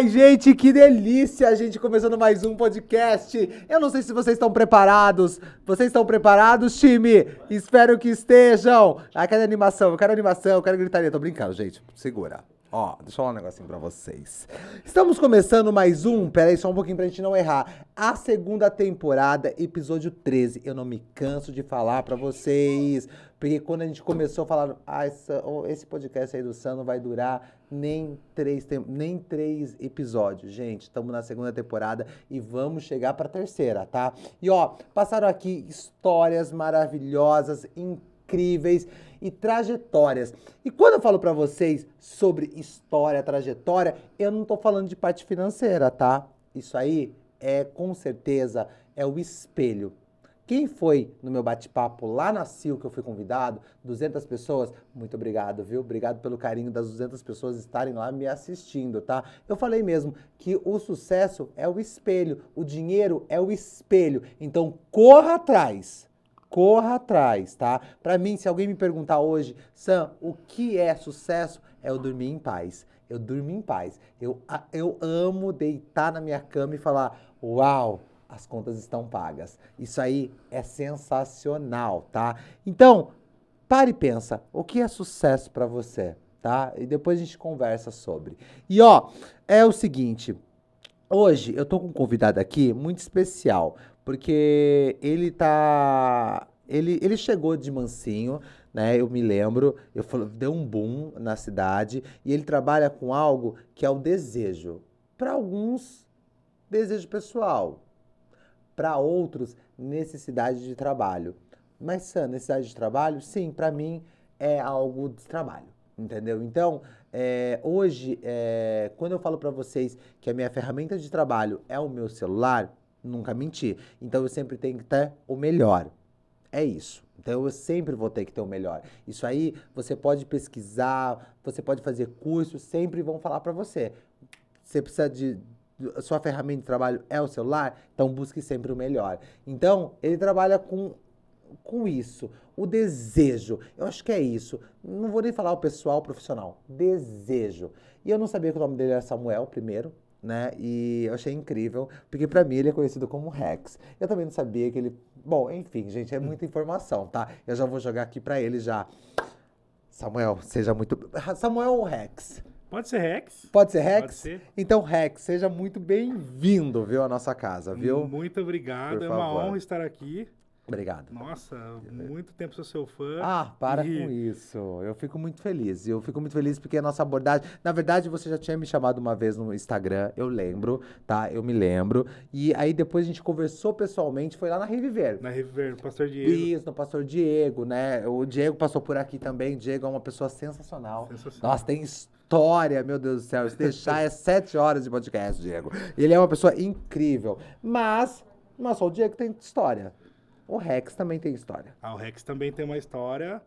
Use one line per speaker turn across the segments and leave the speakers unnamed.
Ai, gente, que delícia! A gente começando mais um podcast. Eu não sei se vocês estão preparados. Vocês estão preparados, time? Espero que estejam. Ai, cadê a animação? Eu quero animação, eu quero gritaria. Tô brincando, gente. Segura. Ó, deixa eu falar um negocinho pra vocês. Estamos começando mais um, peraí só um pouquinho pra gente não errar. A segunda temporada, episódio 13. Eu não me canso de falar pra vocês. Porque quando a gente começou a falar, ah, oh, esse podcast aí do Sam não vai durar nem três, nem três episódios. Gente, estamos na segunda temporada e vamos chegar pra terceira, tá? E ó, passaram aqui histórias maravilhosas, incríveis e trajetórias. E quando eu falo para vocês sobre história, trajetória, eu não tô falando de parte financeira, tá? Isso aí é com certeza é o espelho. Quem foi no meu bate-papo lá na CIL que eu fui convidado, 200 pessoas, muito obrigado, viu? Obrigado pelo carinho das 200 pessoas estarem lá me assistindo, tá? Eu falei mesmo que o sucesso é o espelho, o dinheiro é o espelho. Então corra atrás corra atrás, tá? Para mim, se alguém me perguntar hoje, Sam, o que é sucesso? É eu dormir em paz. Eu dormir em paz. Eu, eu amo deitar na minha cama e falar: Uau, as contas estão pagas. Isso aí é sensacional, tá? Então, pare e pensa: o que é sucesso para você? Tá? E depois a gente conversa sobre. E ó, é o seguinte. Hoje eu tô com um convidado aqui muito especial, porque ele tá. Ele, ele chegou de mansinho, né? Eu me lembro, eu falo, deu um boom na cidade e ele trabalha com algo que é o desejo. Para alguns, desejo pessoal. Para outros, necessidade de trabalho. Mas, Sam, necessidade de trabalho? Sim, para mim é algo de trabalho, entendeu? Então, é, hoje, é, quando eu falo para vocês que a minha ferramenta de trabalho é o meu celular, nunca menti. Então eu sempre tenho que ter o melhor. É isso. Então eu sempre vou ter que ter o melhor. Isso aí você pode pesquisar, você pode fazer cursos, sempre vão falar para você. Você precisa de a sua ferramenta de trabalho é o celular, então busque sempre o melhor. Então, ele trabalha com com isso, o desejo. Eu acho que é isso. Não vou nem falar o pessoal profissional, desejo. E eu não sabia que o nome dele era Samuel primeiro, né? E eu achei incrível, porque para mim ele é conhecido como Rex. Eu também não sabia que ele. Bom, enfim, gente, é muita informação, tá? Eu já vou jogar aqui para ele já. Samuel, seja muito. Samuel ou Rex?
Pode ser Rex.
Pode ser Rex? Pode ser. Então, Rex, seja muito bem-vindo, viu, à nossa casa, viu?
Muito obrigado, é uma honra estar aqui.
Obrigado.
Nossa, muito tempo sou seu fã.
Ah, para e... com isso. Eu fico muito feliz. Eu fico muito feliz porque a nossa abordagem. Na verdade, você já tinha me chamado uma vez no Instagram, eu lembro, tá? Eu me lembro. E aí depois a gente conversou pessoalmente, foi lá na Reviver.
Na Reviver, no Pastor Diego.
Isso, no Pastor Diego, né? O Diego passou por aqui também. O Diego é uma pessoa sensacional. Sensacional. Nossa, tem história, meu Deus do céu. Se deixar é sete horas de podcast, Diego. Ele é uma pessoa incrível. Mas, não é só o Diego que tem história. O Rex também tem história.
Ah, o Rex também tem uma história.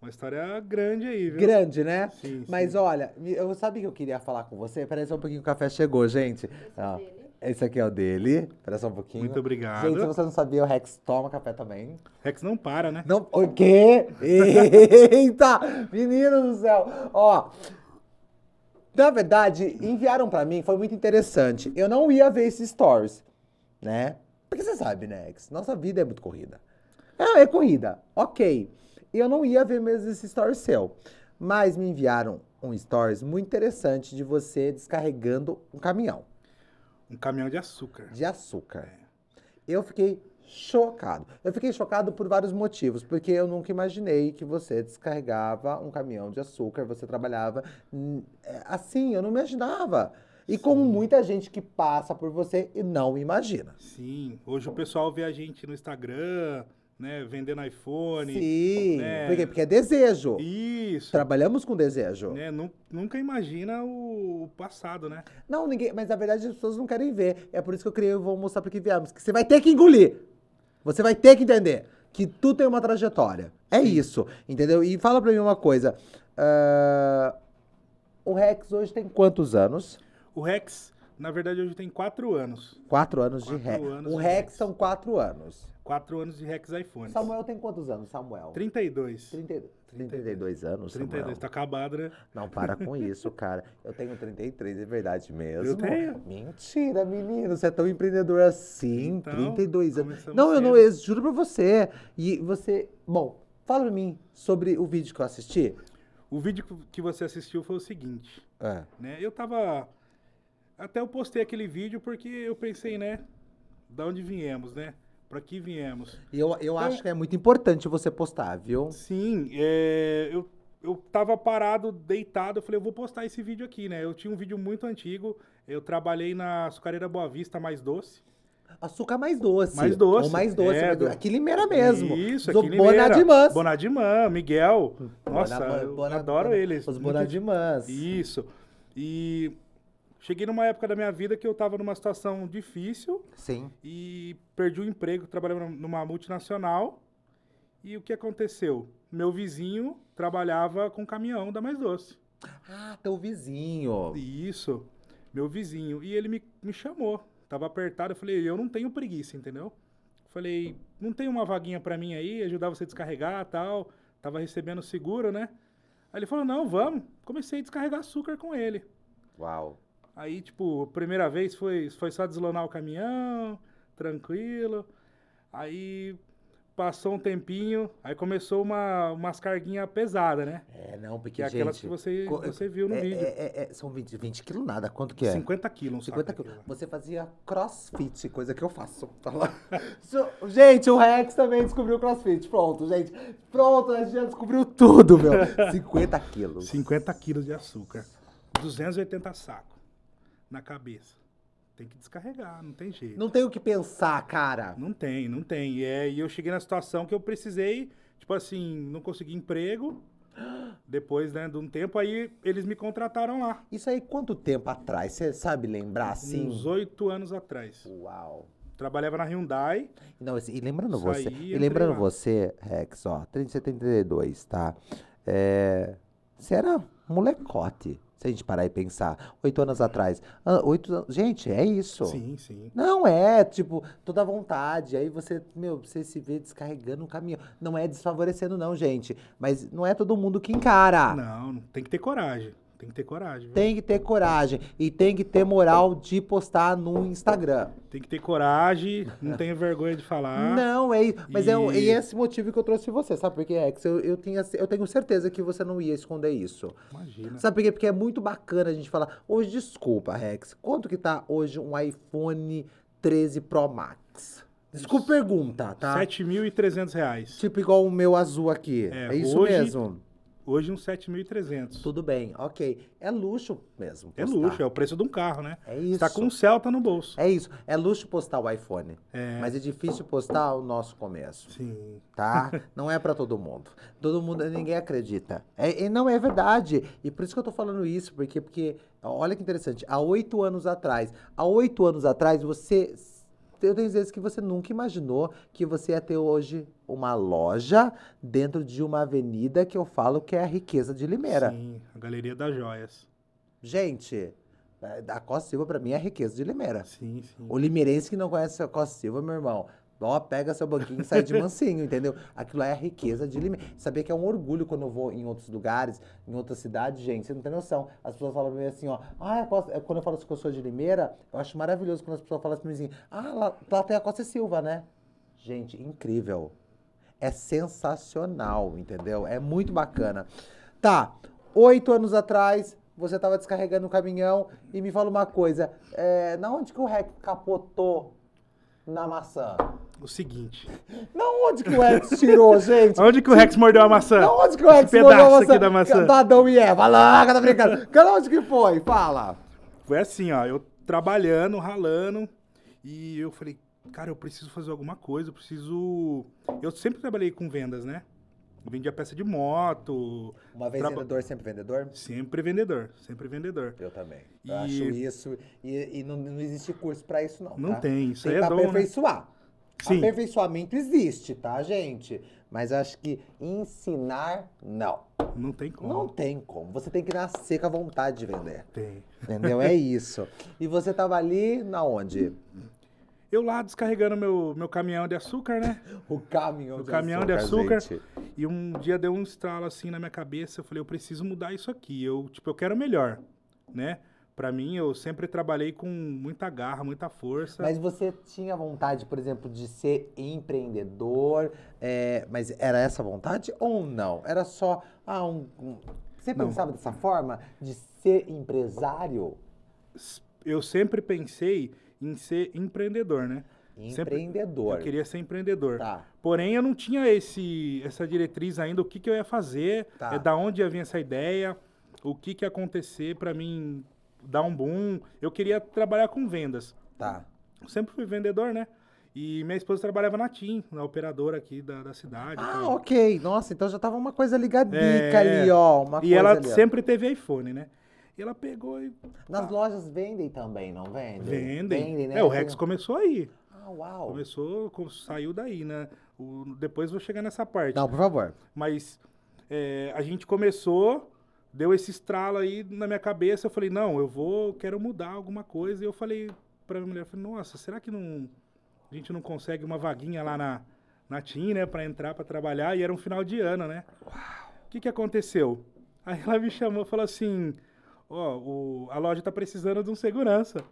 Uma história grande aí, viu?
Grande, né? Sim, Mas sim. olha, eu sabia que eu queria falar com você. Peraí só um pouquinho, o café chegou, gente. Esse, ah, esse aqui é o dele. Espera só um pouquinho.
Muito obrigado.
Gente, se você não sabia, o Rex toma café também.
Rex não para, né?
Não, o quê? Eita! Menino do céu! Ó, na verdade, enviaram para mim, foi muito interessante. Eu não ia ver esses stories, né? Porque você sabe, né, Nossa vida é muito corrida. É, é corrida, ok. Eu não ia ver mesmo esse story seu. Mas me enviaram um stories muito interessante de você descarregando um caminhão.
Um caminhão de açúcar.
De açúcar. É. Eu fiquei chocado. Eu fiquei chocado por vários motivos, porque eu nunca imaginei que você descarregava um caminhão de açúcar, você trabalhava é, assim, eu não imaginava. E Sim. como muita gente que passa por você e não imagina.
Sim, hoje o pessoal vê a gente no Instagram, né, vendendo iPhone.
Sim, né? porque, porque é desejo.
Isso.
Trabalhamos com desejo.
Né? Nunca imagina o passado, né?
Não, ninguém, mas na verdade as pessoas não querem ver. É por isso que eu criei, eu vou mostrar para que viemos, que você vai ter que engolir. Você vai ter que entender que tu tem uma trajetória. É isso, entendeu? E fala para mim uma coisa. Uh, o Rex hoje tem quantos anos?
O Rex, Na verdade, hoje tem quatro anos.
Quatro anos de
Quatro
Rex.
anos
O
de
Rex
Rex.
são quatro anos.
Quatro anos de Rex iPhones.
Samuel tem quantos anos, Samuel?
32.
30, 32 anos,
32.
Samuel.
Tá acabado, né?
Não, para com isso, cara. Eu tenho 33, é verdade mesmo.
Eu tenho.
Mentira, menino. Você é tão empreendedor assim,
Então,
32 anos. Não, eu não, eu juro pra você. E você. Bom, fala pra mim sobre o vídeo que eu assisti.
O vídeo que- que você assistiu foi o seguinte,
É.
né? Eu tava... Até eu postei aquele vídeo porque eu pensei, né? Da onde viemos, né? Pra que viemos?
Eu, eu acho que é muito importante você postar, viu?
Sim, é, eu, eu tava parado, deitado, eu falei, eu vou postar esse vídeo aqui, né? Eu tinha um vídeo muito antigo, eu trabalhei na Açucareira Boa Vista Mais Doce.
Açúcar mais doce.
Mais doce,
Ou mais doce.
é,
mais
do-
doce. Aqui Limeira mesmo.
Isso, aqui Limeira.
Bonadimãs.
Bonadimã, Miguel. Nossa,
Bona-
eu
Bona-
adoro
Bona-
eles.
Os Bonadimãs.
Isso. E cheguei numa época da minha vida que eu tava numa situação difícil
Sim.
e perdi o emprego, trabalhava numa multinacional. E o que aconteceu? Meu vizinho trabalhava com caminhão da Mais Doce.
Ah, teu vizinho.
Isso, meu vizinho. E ele me, me chamou. Tava apertado, eu falei, eu não tenho preguiça, entendeu? Falei, não tem uma vaguinha pra mim aí, ajudar você a descarregar tal. Tava recebendo seguro, né? Aí ele falou, não, vamos. Comecei a descarregar açúcar com ele.
Uau.
Aí, tipo, primeira vez foi, foi só deslonar o caminhão, tranquilo. Aí passou um tempinho, aí começou uma, umas carguinhas pesadas, né?
É, não, porque,
Que é aquelas
gente...
que você,
co-
você viu no
é,
vídeo.
é- é- é- são 20, 20 quilos nada. Quanto que é?
50 quilos, um
50
saco
quilos. Você fazia crossfit, coisa que eu faço. Tá lá. Gente, o Rex também descobriu crossfit. Pronto, gente. Pronto, a gente já descobriu tudo, meu. 50 quilos.
50 quilos de açúcar. 280 sacos na cabeça. Tem que descarregar, não tem jeito. Não,
Não tem o que pensar, cara.
tem, não tem. E, é, e eu cheguei na situação que eu precisei, tipo assim, não consegui emprego. Depois, né, de um tempo, aí eles me contrataram lá.
Isso aí, quanto tempo atrás? Você sabe lembrar, assim?
Uns oito anos atrás.
Uau.
Trabalhava na Hyundai.
Não, e lembrando
Saí
você,
e
lembrando
lá.
você, Rex, ó, 3072, tá? É, você era molecote, se a gente parar e pensar, oito anos atrás. Ah, Oito anos, gente, é isso.
Sim, sim.
Não é, tipo, toda vontade. Aí você, meu, você se vê descarregando um caminhão. Não é desfavorecendo, não, gente. Mas não é todo mundo que encara.
Não, tem que ter coragem. Tem que ter coragem. viu?
Tem que ter coragem. E tem que ter moral de postar no Instagram.
Tem que ter coragem, não tenha vergonha de falar.
Não, é, mas é, o- é
E-
esse motivo que eu trouxe você, sabe por quê, Rex? Eu, eu, tinha, eu tenho certeza que você não ia esconder isso.
Imagina.
Sabe por quê? Porque é muito bacana a gente falar. Hoje, desculpa, Rex, quanto que tá hoje um iPhone 13 Pro Max? Desculpa pergunta, tá?
7.300 reais.
Tipo igual o meu azul aqui.
É,
É, isso
hoje-
mesmo?
Hoje uns 7.300.
Tudo bem, ok. É luxo mesmo.
É
postar.
luxo, é o preço de um carro, né?
É
Você
isso.
tá com um Celta no bolso.
É isso. É luxo postar o iPhone.
É.
Mas é difícil postar o nosso começo.
Sim.
tá? Não é pra todo mundo. Todo mundo, ninguém acredita. É, e não é verdade. E por isso que eu tô falando isso, porque, porque olha que interessante. Há oito anos atrás, há oito anos atrás, você. Eu tenho certeza que você nunca imaginou que você ia ter hoje uma loja dentro de uma avenida que eu falo que é a riqueza de Limeira.
Sim, a Galeria das Joias.
Gente, a Costa Silva pra mim é a riqueza de Limeira.
Sim, sim.
O limeirense que não conhece a Costa Silva, meu irmão, ó, pega seu banquinho e sai de mansinho, entendeu? Aquilo é a riqueza de Limeira. Sabia que é um orgulho quando eu vou em outros lugares, em outras cidades, gente, você não tem noção. As pessoas falam pra mim assim, ó, ah, Costa... quando eu falo que eu sou de Limeira, eu acho maravilhoso quando as pessoas falam assim, ah, lá, lá tem a Costa Silva, né? Gente, incrível. É sensacional, entendeu? É muito bacana. Tá, oito anos atrás, você tava descarregando o caminhão e me fala uma coisa. É, na onde que o Rex capotou na maçã?
O seguinte.
Na onde que o Rex tirou, gente?
Onde que o Rex mordeu a maçã?
Na onde que o Rex
Esse
mordeu a maçã?
aqui da maçã.
Da Adão e Eva, lá, tá brincando. Cara, onde que foi? Fala.
Foi assim, ó. Eu trabalhando, ralando. E eu falei, cara, eu preciso fazer alguma coisa. Eu preciso. Eu sempre trabalhei com vendas, né? Vendia peça de moto.
Uma vez
Traba-
vendedor, sempre vendedor?
Sempre vendedor. Sempre vendedor.
Eu também.
E-
Eu acho isso. E, e não, não existe curso pra isso, não.
Não
tá?
tem, isso
Tem
aí é
pra
dom, né?
aperfeiçoar.
Sim.
Aperfeiçoamento existe, tá, gente? Mas acho que ensinar, não.
Não tem como.
Não tem como. Você tem que nascer com a vontade de vender.
Tem.
Entendeu? É isso. E você tava ali na onde?
Eu lá descarregando meu, meu caminhão de açúcar, né?
O caminhão
O caminhão de açúcar.
gente.
E um dia deu um estralo assim na minha cabeça. Eu falei, eu preciso mudar isso aqui. Eu, tipo, eu quero melhor, né? Pra mim, eu sempre trabalhei com muita garra, muita força.
Mas você tinha vontade, por exemplo, de ser empreendedor, é, mas era essa vontade ou não? Era só, ah, um, um- você
Não.
pensava dessa forma, de ser empresário?
Eu sempre pensei em ser empreendedor, né? Sempre-
Empreendedor.
Eu queria ser empreendedor.
Tá.
Porém, eu não tinha esse, essa diretriz ainda, o que, que eu ia fazer,
Tá.
é, da onde ia vir essa ideia, o que, que ia acontecer pra mim dar um boom. Eu queria trabalhar com vendas.
Tá.
Eu sempre fui vendedor, né? E minha esposa trabalhava na TIM, na operadora aqui da, da cidade.
Ah,
tal.
ok. Nossa, então já tava uma coisa ligadica
É,
ali, ó. Uma
e
coisa
ela
ali,
sempre teve iPhone, né? E ela pegou e
Nas lojas vendem também, não vendem?
vendem.
Vendem, né?
É, o Rex começou aí.
Ah, uau.
Começou, co- saiu daí, né? O- depois vou chegar nessa parte.
Não, por favor.
Mas é, a gente começou, deu esse estralo aí na minha cabeça. Eu falei, não, eu vou, quero mudar alguma coisa. E eu falei pra minha mulher, eu falei, nossa, será que não, a gente não consegue uma vaguinha lá na, na TIM, né? Pra entrar, pra trabalhar. E era um final de ano, né? O que que aconteceu? Aí ela me chamou e falou assim, ó, o- a loja tá precisando de um segurança,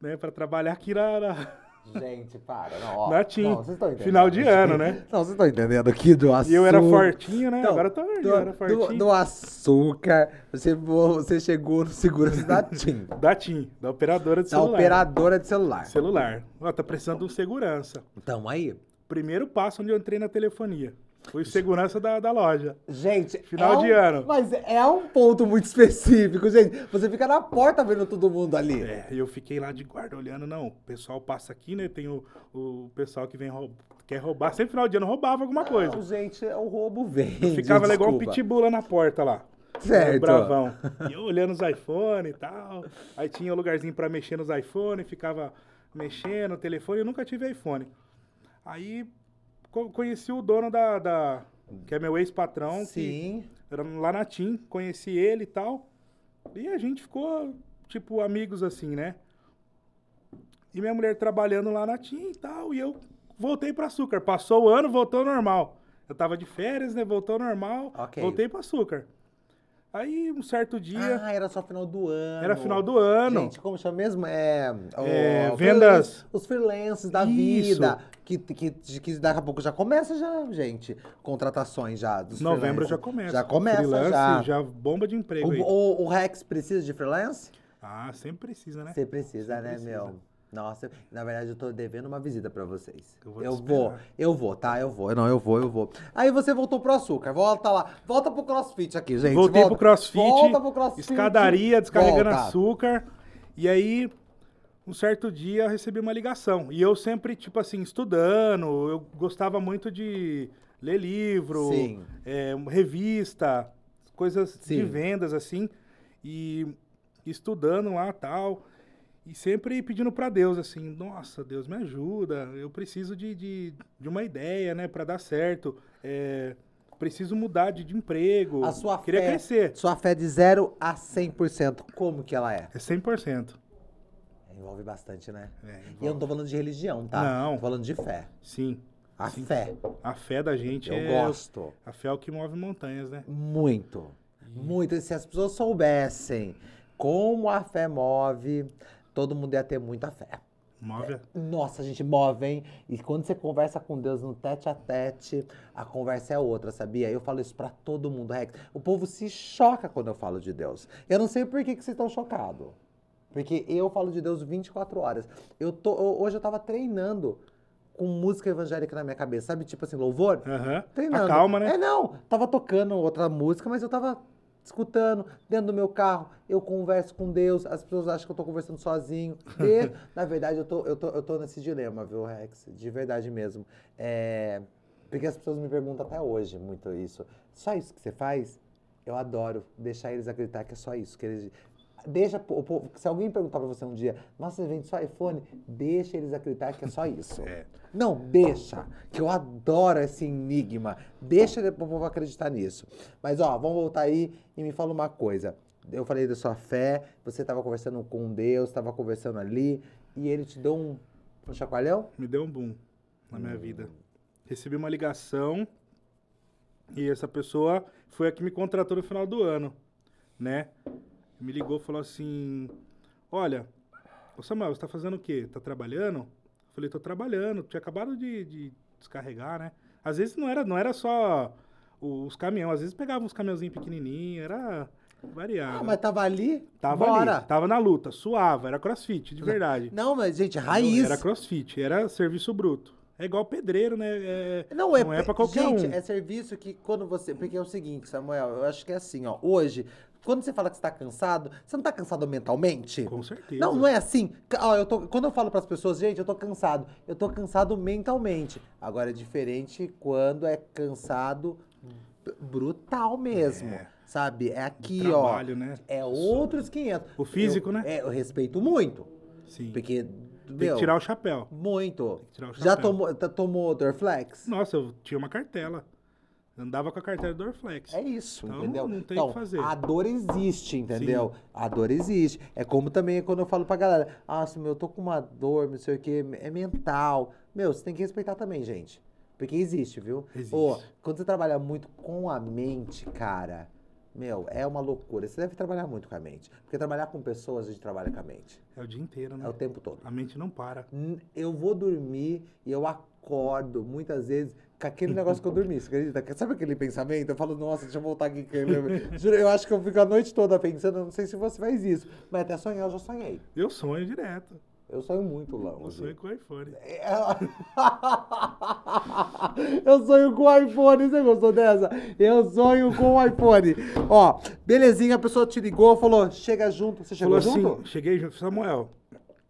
né? Pra trabalhar aqui na... na-
Gente, para. Não, ó.
Na TIM. Final de ano, né?
Não, vocês estão entendendo aqui do açúcar.
E eu era fortinho, né?
Então,
Agora eu tô gordinho, era fortinho.
do açúcar, você, vo- você chegou no segurança da TIM.
Da TIM, da operadora de
Da
celular.
operadora de celular.
Celular. Ó, tá precisando de um segurança.
Então, aí.
Primeiro passo onde eu entrei na telefonia. Fui segurança da, da loja.
Gente,
Final
é
de
um-
ano.
Mas é um ponto muito específico, gente. Você fica na porta vendo todo mundo ali.
É, eu fiquei lá de guarda olhando, não, o pessoal passa aqui, né? Tem o, o pessoal que vem rou- quer roubar. Sempre final de ano roubava alguma coisa.
Não, gente, o roubo vem.
Ficava lá igual um pitbull lá na porta lá.
Certo.
Bravão. E eu olhando os iPhone e tal. Aí tinha um lugarzinho pra mexer nos iPhone, ficava mexendo no telefone. Eu nunca tive iPhone. Aí conheci o dono da, da- que é meu ex-patrão, que
Sim.
era lá na TIM, conheci ele e tal. E a gente ficou, tipo, amigos assim, né? E minha mulher trabalhando lá na TIM e tal, e eu voltei para açúcar. Passou o ano, voltou normal. Eu tava de férias, né? Voltou normal,
Ok.
voltei para açúcar. Aí, um certo dia,
Ah, era só final do ano.
era final do ano.
Gente, como chama mesmo? É, o-
É, vendas.
Os freelances da
Isso.
vida. Que, que, que daqui a pouco já começa já, gente. Contratações já dos
Novembro
freelancers.
já começa.
Já começa
Freelance,
já.
bomba de emprego aí.
O, o, o Rex precisa de freelance?
Ah, sempre precisa, né?
Você precisa,
Você
né,
precisa.
meu? Nossa, na verdade eu tô devendo uma visita pra vocês.
Eu vou
Eu vou, eu vou, tá? Eu vou. Não, eu vou, eu vou. Aí você voltou pro açúcar. Volta lá. Volta pro crossfit aqui, gente.
Voltei
volta,
pro crossfit,
Volta pro crossfit.
escadaria, descarregando
Volta.
açúcar. E aí, um certo dia, eu recebi uma ligação. E eu sempre, tipo assim, estudando, eu gostava muito de ler livro, é, revista, coisas de
Sim.
vendas, assim. E estudando lá tal. E sempre pedindo pra Deus, assim, nossa, Deus me ajuda, eu preciso de, de, de uma ideia, né, pra dar certo. É, preciso mudar de, de emprego.
A sua
Queria
fé,
crescer.
Sua fé de 0 a 100%, como que ela é?
É 100%.
Envolve bastante, né?
É,
E eu não
envolve.
tô falando de religião, tá?
Não.
Tô falando de fé.
Sim.
A
Sim.
fé.
A fé da gente
Eu
é.
gosto.
A fé é o que move montanhas, né?
Muito. Muito. E se as pessoas soubessem como a fé move, todo mundo ia ter muita fé.
Move. a-
Nossa, a gente move, hein? E quando você conversa com Deus no tete a tete, a conversa é outra, sabia? Eu falo isso pra todo mundo, Rex. O povo se choca quando eu falo de Deus. Eu não sei por que, que vocês estão chocados. Porque eu falo de Deus 24 horas. Eu tô, eu- hoje eu tava treinando com música evangélica na minha cabeça, sabe? Tipo assim, louvor.
Aham.
Treinando.
Calma, né?
É, não. Tava tocando outra música, mas eu tava escutando dentro do meu carro. Eu converso com Deus. As pessoas acham que eu tô conversando sozinho. E, na verdade, eu tô, eu, tô, eu tô nesse dilema, viu, Rex? De verdade mesmo. É, porque as pessoas me perguntam até hoje muito isso. Só isso que você faz? Eu adoro deixar eles acreditar que é só isso. Que eles... Deixa, o povo- se alguém perguntar pra você um dia, nossa, você vende só iPhone? Deixa eles acreditar que é só isso.
É.
Não, deixa. Que eu adoro esse enigma. Deixa o povo acreditar nisso. Mas, ó, vamos voltar aí e me fala uma coisa. Eu falei da sua fé, você estava conversando com Deus, estava conversando ali, e ele te deu um, um chacoalhão?
Me deu um boom na minha vida. Recebi uma ligação e essa pessoa foi a que me contratou no final do ano, né? Me ligou e falou assim: Olha, ô Samuel, você tá fazendo o quê? Tá trabalhando? Eu falei, tô trabalhando, tinha acabado de, de descarregar, né? Às vezes não era, não era só os caminhões, às vezes pegava uns caminhãozinhos pequenininhos, era variado.
Ah, mas tava ali?
Tava
Bora.
ali, tava na luta, suava, era crossfit, de verdade.
Não, mas, gente, raiz.
Era crossfit, era serviço bruto. É igual pedreiro, né? É-
Não é,
não é pra qualquer
gente,
um.
é serviço que quando você. Porque é o seguinte, Samuel, eu acho que é assim, ó. Hoje, quando você fala que você tá cansado, você não tá cansado mentalmente?
Com certeza.
Não, não é assim. Ó, eu tô, quando eu falo pras pessoas, gente, eu tô cansado. Eu tô cansado mentalmente. Agora é diferente quando é cansado brutal mesmo.
É.
Sabe? É aqui,
trabalho,
ó.
né?
É outros 500.
O físico,
Eu-
né?
É, eu respeito muito.
Sim.
Porque.
Tem
meu,
que tirar o chapéu.
Muito.
que tirar o
Já
chapéu.
tomou, tá- tomou Dorflex?
Nossa, eu tinha uma cartela. Andava com a cartela do Dorflex.
É isso,
Então,
entendeu?
não tem o
então,
que fazer.
a dor existe, entendeu? A dor existe. É como também quando eu falo pra galera, ah, meu, eu tô com uma dor, não sei o quê, é mental. Meu, você tem que respeitar também, gente. Porque existe, viu?
Existe.
Ô, quando você trabalha muito com a mente, cara, meu, é uma loucura. Você deve trabalhar muito com a mente. Porque trabalhar com pessoas, a gente trabalha com a mente.
É o dia inteiro, né?
É o tempo todo.
A mente não para.
Eu vou dormir e eu acordo muitas vezes com aquele negócio que eu dormi, você acredita? Sabe aquele pensamento? Eu falo, nossa, deixa eu voltar aqui. eu- Juro, eu acho que eu fico a noite toda pensando, eu não sei se você faz isso, mas até sonhar eu já sonhei.
Eu sonho direto.
Eu sonho muito,
Eu
longe.
sonho com o iPhone.
Eu sonho com o iPhone, você gostou dessa? Eu sonho com o iPhone. Ó, belezinha, a pessoa te ligou, falou, chega junto. Você chegou
Falou
junto?
assim, cheguei junto. Samuel,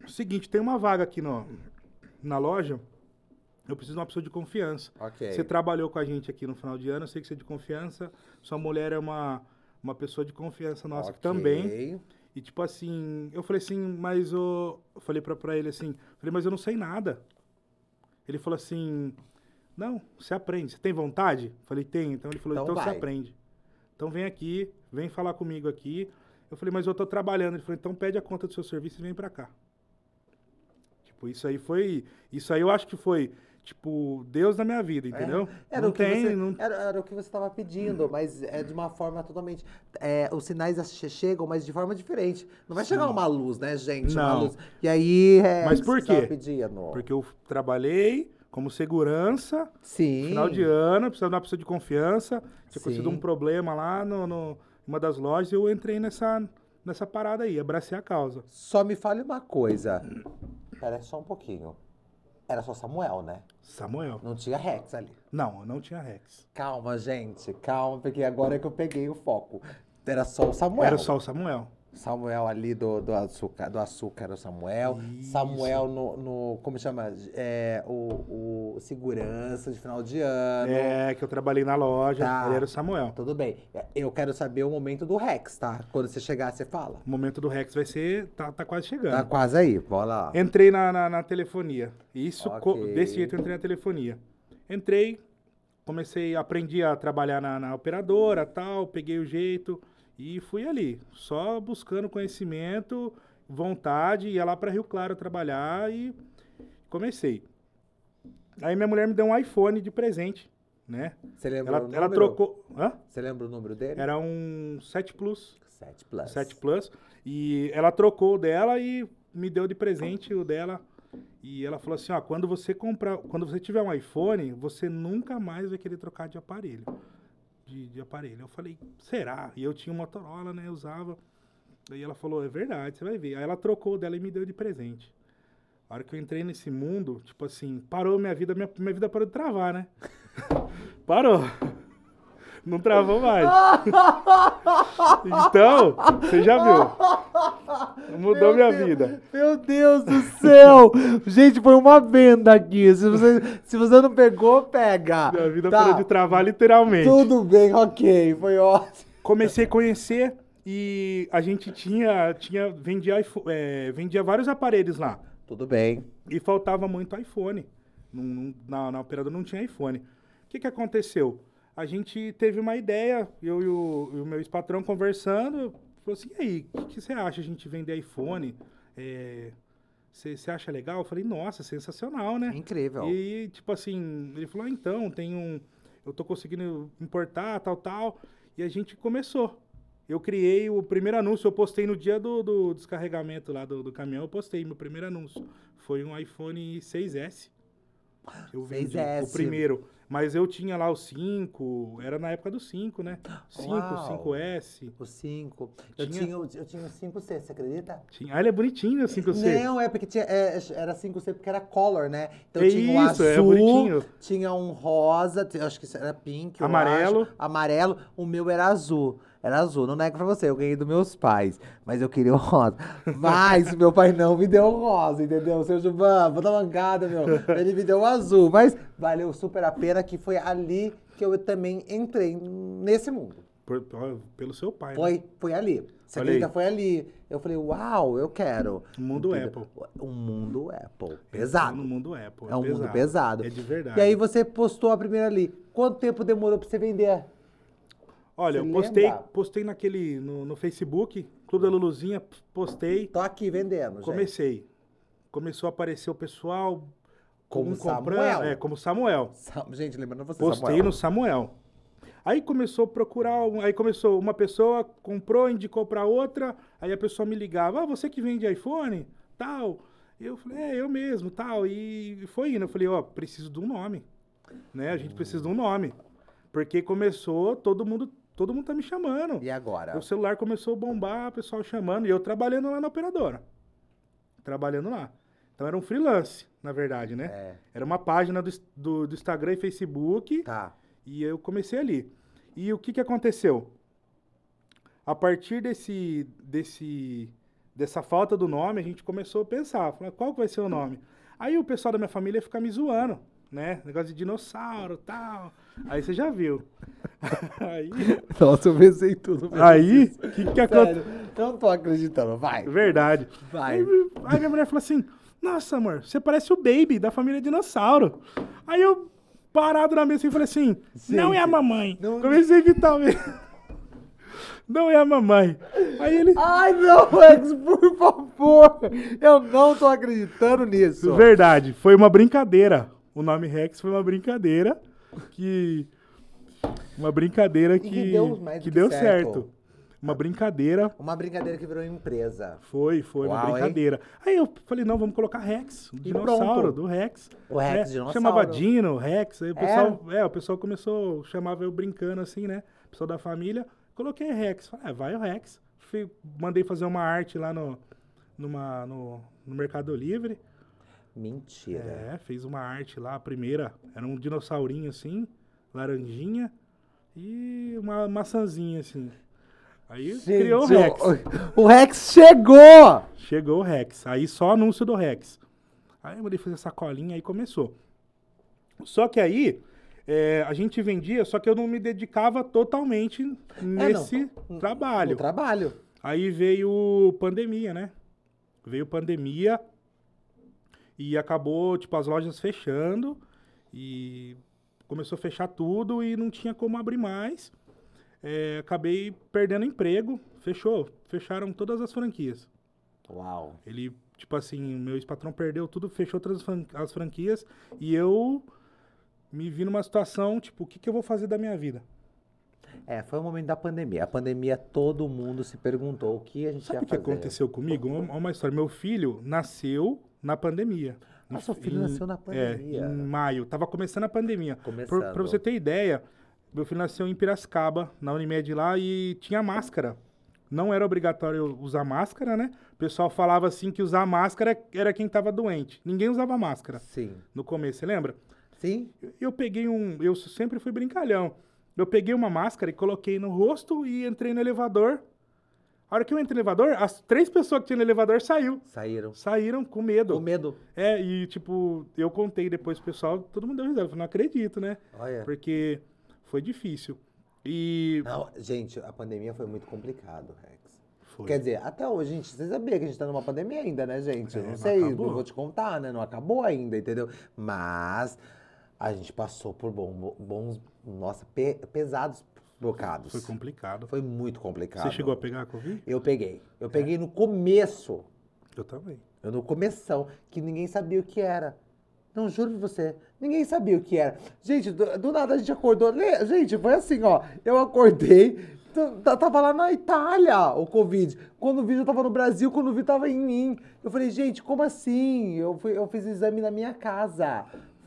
seguinte, tem uma vaga aqui no, na loja. Eu preciso de uma pessoa de confiança.
Ok.
Você trabalhou com a gente aqui no final de ano, eu sei que você é de confiança. Sua mulher é uma, uma pessoa de confiança nossa
Ok.
também. E tipo assim, eu falei assim, mas o. Eu falei pra, pra ele assim, falei, mas eu não sei nada. Ele falou assim, não, você aprende. Você tem vontade? Falei, tem. Então ele falou,
Então
então, você aprende. Então vem aqui, vem falar comigo aqui. Eu falei, mas eu tô trabalhando. Ele falou, então pede a conta do seu serviço e vem pra cá. Tipo, isso aí foi. Isso aí eu acho que foi, tipo, Deus na minha vida, entendeu?
Era,
não
o que
tem.
você,
não...
era, era o que você estava pedindo, mas é de uma forma totalmente. é, os sinais che- chegam, mas de forma diferente. Não vai chegar uma luz, né, gente? Uma
Não.
luz. E aí. É,
Mas por quê? Porque eu trabalhei como segurança.
Sim.
Final de ano, precisava de uma pessoa de confiança. Tinha acontecido
Sim.
um problema lá no, no- uma das lojas eu entrei nessa, nessa parada aí, abracei a causa.
Só me fale uma coisa. Pera só um pouquinho. Era só Samuel, né?
Samuel.
Não tinha Rex ali.
Não, não tinha Rex.
Calma, gente. Calma, porque agora é que eu peguei o foco. Era só o Samuel.
Era só o Samuel.
Samuel ali do, do açúcar, do açúcar o Samuel.
Isso.
Samuel no, no- como chama? É, o, o segurança de final de ano.
É, que eu trabalhei na loja,
Tá.
ele era o Samuel.
Tudo bem. Eu quero saber o momento do Rex, tá? Quando você chegar, você fala.
O momento do Rex vai ser, tá, tá quase chegando.
Tá quase aí, bora lá.
Entrei na, na, na telefonia. Isso, co-
Ok.
desse jeito eu entrei na telefonia. Entrei, comecei, aprendi a trabalhar na, na operadora, tal, peguei o jeito e fui ali, só buscando conhecimento, vontade, ia lá para Rio Claro trabalhar e comecei. Aí minha mulher me deu um iPhone de presente, né?
Você lembra
Ela,
o
ela
número?
trocou, hã?
Você lembra o número dele?
Era um 7 Plus.
7 Plus.
7 Plus. E ela trocou o dela e me deu de presente o dela. E ela falou assim, ó, quando você comprar, quando você tiver um iPhone, você nunca mais vai querer trocar de aparelho. De, de aparelho. Eu falei, será? E eu tinha um Motorola, né? Usava. Aí ela falou, é verdade, você vai ver. Aí ela trocou dela e me deu de presente. A hora que eu entrei nesse mundo, tipo assim, parou minha vida, minha, minha vida parou de travar, né? parou. Não travou mais. Então, você já viu. Mudou
Meu
minha
Deus,
vida.
Meu Deus do céu! Gente, foi uma venda aqui. Se você, se você não pegou, pega.
Minha vida
Tá,
parou de travar literalmente.
Tudo bem, ok. Foi ótimo.
Comecei a conhecer E a gente tinha, tinha vendia, é, vendia vários aparelhos lá.
Tudo bem.
E faltava muito iPhone. Na, na operadora não tinha iPhone. O que, que aconteceu? A gente teve uma ideia, eu e o, e o meu ex-patrão conversando, falou assim, e aí, o que, que você acha a gente vender iPhone? É, Você você acha legal? Eu falei, nossa, sensacional, né?
Incrível.
E, tipo assim, ele falou, ah, então, tem um. Eu tô conseguindo importar, tal, tal. E a gente começou. Eu criei o primeiro anúncio, eu postei no dia do, do descarregamento lá do, do caminhão, eu postei meu primeiro anúncio. Foi um iPhone 6S. Eu vendi
6S.
o primeiro. Mas eu tinha lá o 5, era na época do 5, né? 5,
Uau.
5S.
O 5. Eu
Tinha-
tinha, o- eu tinha o 5C, você acredita?
Tinha... Ah, ele é bonitinho, o 5C.
Não, é porque tinha, é, era 5C porque era color, né? Então
É
tinha um
isso, é
azul,
bonitinho.
tinha um rosa, acho que era pink,
Amarelo.
acho, amarelo. O meu era azul. Era azul, não nego pra você, eu ganhei dos meus pais, mas eu queria o rosa. Mas meu pai não me deu o rosa, entendeu? Seu Juvan, vou dar mancada, meu. Ele me deu o azul, mas valeu super a pena que foi ali que eu também entrei nesse mundo.
Por- pelo seu pai, né?
Foi, foi ali. Você acredita?
aí.
Foi ali. Eu falei, uau, eu quero.
O mundo
Entendeu?
Apple.
Um mundo Apple.
No
Pesado.
mundo Apple.
É um mundo pesado.
É de verdade.
E aí você postou a primeira ali. Quanto tempo demorou pra você vender?
Olha, eu postei,
lembra?
postei naquele, no, no Facebook, Clube da Luluzinha, postei,
Tô aqui vendendo, gente.
comecei. Começou a aparecer o pessoal
Como
um comprando,
Samuel.
é, como Samuel.
Sa- Gente, lembrando você,
Postei
Samuel.
no Samuel. Aí começou a procurar, aí começou, uma pessoa comprou, indicou pra outra, aí a pessoa me ligava, ah, você que vende iPhone, tal. Eu falei, é, eu mesmo, tal. E foi indo, eu falei, ó, preciso de um nome, né? A gente precisa de um nome. Porque começou, todo mundo, todo mundo tá me chamando.
E agora?
O celular começou a bombar, o pessoal chamando, e eu trabalhando lá na operadora. Trabalhando lá. Então era um freelance, na verdade, né?
É,
Era uma página do, do, do Instagram e Facebook,
tá.
e eu comecei ali. E o que, que aconteceu? A partir desse, desse, dessa falta do nome, a gente começou a pensar, falar, qual que vai ser o nome? Aí o pessoal da minha família fica me zoando, né? Negócio de dinossauro tal. Aí você já viu. aí,
Nossa, eu pensei tudo. mesmo
aí, o que, que aconteceu?
Eu não tô acreditando. Vai.
Verdade.
Vai.
Aí, aí minha mulher falou assim: Nossa, amor, você parece o Baby da família Dinossauro. Aí eu, parado na mesa, e falei assim: Não é a mamãe.
não-
Comecei a evitar mesmo. Não é a mamãe. Aí ele.
Ai, não, Ex, por favor. Eu não tô acreditando nisso.
Verdade, foi uma brincadeira. O nome Rex foi uma brincadeira que. Uma brincadeira que,
que deu mais
que deu
certo.
certo. Uma brincadeira
Uma brincadeira que virou empresa.
Foi, foi
Uau,
uma
hein?
brincadeira. Aí eu falei, não, vamos colocar Rex, o dinossauro
pronto.
do Rex.
O Rex,
né?
dinossauro.
Chamava Dino, Rex. Aí o pessoal, é, o pessoal começou, chamava eu brincando assim, né? O pessoal da família. Coloquei Rex. Falei, é, vai o Rex. Fui- mandei fazer uma arte lá no, numa, no, no Mercado Livre.
Mentira.
É, fez uma arte lá, a primeira. Era um dinossaurinho assim, laranjinha. E uma maçãzinha assim. Aí
Gente,
criou o Rex.
O, o Rex chegou!
Chegou o Rex. Aí só anúncio do Rex. Aí eu mandei fazer sacolinha aí começou. Só que aí é, a gente vendia, só que eu não me dedicava totalmente nesse trabalho.
No trabalho.
Aí veio pandemia, né? Veio pandemia e acabou, tipo, as lojas fechando e começou a fechar tudo e não tinha como abrir mais. É, acabei perdendo emprego, fechou, fecharam todas as franquias.
Uau.
Ele, tipo assim, meu ex-patrão perdeu tudo, fechou todas as fran- as franquias e eu me vi numa situação, tipo, o que, que eu vou fazer da minha vida?
É, foi o momento da pandemia. A pandemia, todo mundo se perguntou o que a gente
Sabe
ia
o que
fazer.
aconteceu comigo? Uma, uma história. Meu filho nasceu na pandemia.
Ah,
Em-
seu filho nasceu na pandemia.
É, em maio. Tava começando a pandemia.
Começando.
Pra você ter ideia, meu filho nasceu em Piracicaba, na Unimed lá, e tinha máscara. Não era obrigatório usar máscara, né? O pessoal falava assim que usar máscara era quem tava doente. Ninguém usava máscara
Sim.
no começo, você lembra?
Sim?
Eu peguei um. Eu sempre fui brincalhão. Eu peguei uma máscara e coloquei no rosto e entrei no elevador. A hora que eu entrei no elevador, as três pessoas que tinham no elevador saiu.
Saíram.
Saíram com medo.
Com medo.
É, e tipo, eu contei depois pro pessoal, todo mundo deu risada. Eu falei, não acredito, né?
Olha.
Porque foi difícil. E
Não, gente, a pandemia foi muito complicado, Rex.
foi.
Quer dizer, até hoje, gente, vocês sabiam que a gente tá numa pandemia ainda, né, gente? Eu
É,
não
não
sei,
acabou.
não vou te contar, né? Não acabou ainda, entendeu? Mas a gente passou por bom- bons, nossa, pe- pesados bocados.
Foi complicado.
Foi muito complicado.
Você chegou a pegar a Covid?
Eu peguei. Eu peguei no começo.
Eu também.
Eu no começão, que ninguém sabia o que era. Não, juro pra você. Ninguém sabia o que era. Gente, do, do nada a gente acordou. Gente, foi assim, ó. Eu acordei, tava lá na Itália o Covid. Quando o vídeo tava no Brasil, quando o vídeo tava em mim. Eu falei, gente, como assim? Eu, fui, eu fiz exame na minha casa.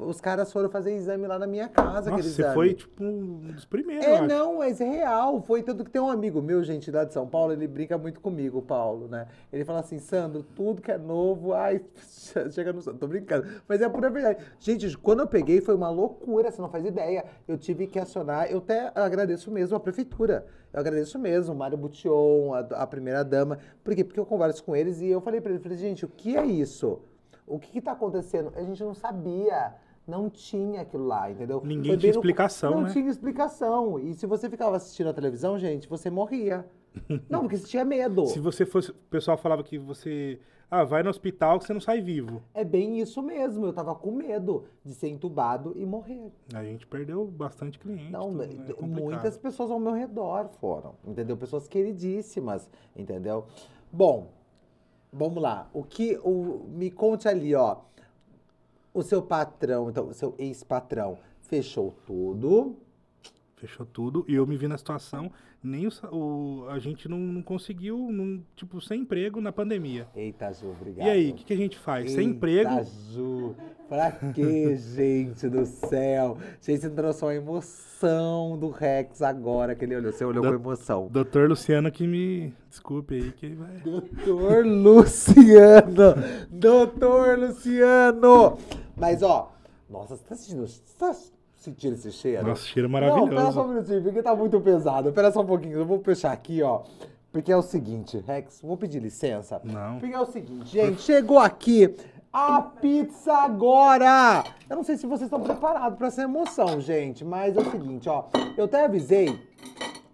Os caras foram fazer exame lá na minha casa,
Nossa, você
exame.
foi, tipo, um dos primeiros,
É, não, mas é real. Foi tanto que tem um amigo meu, gente, lá de São Paulo, ele brinca muito comigo, o Paulo, né? Ele fala assim, Sandro, tudo que é novo, ai, chega no. Tô brincando. Mas é pura verdade. Gente, quando eu peguei foi uma loucura, você não faz ideia. Eu tive que acionar, eu até agradeço mesmo a prefeitura. Eu agradeço mesmo, o Mário Bution, a, a primeira dama. Por quê? Porque eu converso com eles e eu falei pra ele, falei, gente, o que é isso? O que, que tá acontecendo? A gente não sabia. Não tinha aquilo lá, entendeu?
Ninguém tinha
no-
explicação,
Não
né?
tinha explicação. E se você ficava assistindo a televisão, gente, você morria. Não, porque você tinha medo.
Se você fosse. O pessoal falava que você. Ah, vai no hospital que você não sai vivo.
É bem isso mesmo. Eu tava com medo de ser entubado e morrer.
A gente perdeu bastante cliente.
Não, né?
É
muitas pessoas ao meu redor foram, entendeu? Pessoas queridíssimas, entendeu? Bom, vamos lá. O que o me conte ali, ó. O seu patrão, então, o seu ex-patrão fechou tudo.
Fechou tudo. E eu me vi na situação. Nem o, o- a gente não, não conseguiu, não, tipo, sem emprego na pandemia.
Eita, Ju, obrigado.
E aí, o que, que a gente faz? sem
Eita,
emprego.
Ju, pra quê, gente do céu? Gente, você trouxe uma emoção do Rex agora, que ele olhou. Você olhou
Da-
com emoção.
Doutor Luciano que me. Desculpe aí, que vai.
Doutor Luciano! Doutor Luciano! Mas, ó, nossa, você tá sentindo, você tá sentindo esse cheiro?
Nossa, cheiro
Não, pera
maravilhoso.
só um minutinho, porque tá muito pesado. Pera só um pouquinho, eu vou fechar aqui, ó. Porque é o seguinte, Rex, vou pedir licença.
Não.
Porque é o seguinte, gente, chegou aqui a pizza agora! Eu não sei se vocês estão preparados pra essa emoção, gente, mas é o seguinte, ó. Eu até avisei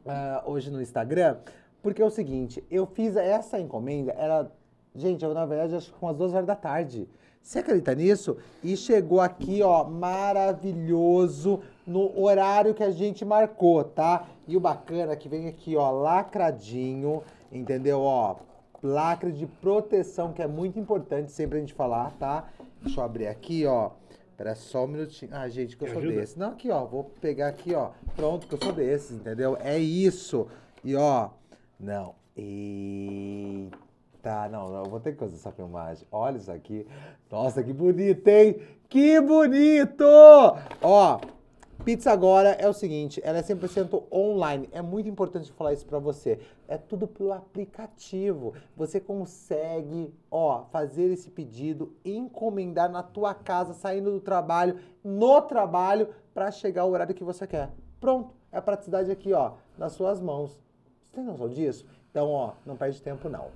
ah, hoje no Instagram, porque é o seguinte, eu fiz essa encomenda, era. Gente, eu na verdade acho que com as duas horas da tarde. Você acredita nisso? E chegou aqui, ó, maravilhoso, no horário que a gente marcou, tá? E o bacana é que vem aqui, ó, lacradinho, entendeu? Ó, lacre de proteção, que é muito importante sempre a gente falar, tá? Deixa eu abrir aqui, ó. Espera só um minutinho. Ah, gente, que eu
Me
sou
ajuda?
desse. Não, aqui, ó. Vou pegar aqui, ó. Pronto, que eu sou desses, entendeu? É isso. E, ó. Não. Eita. Não, não. Eu vou ter que fazer essa filmagem. Olha isso aqui. Nossa, que bonito, hein? Que bonito! Ó. Pizza agora é o seguinte, ela é 100% online. É muito importante falar isso pra você. É tudo pelo aplicativo. Você consegue, ó, fazer esse pedido, encomendar na tua casa, saindo do trabalho, no trabalho, pra chegar ao horário que você quer. Pronto, é a praticidade aqui, ó, nas suas mãos. Você tem noção disso? Então, ó, não perde tempo não.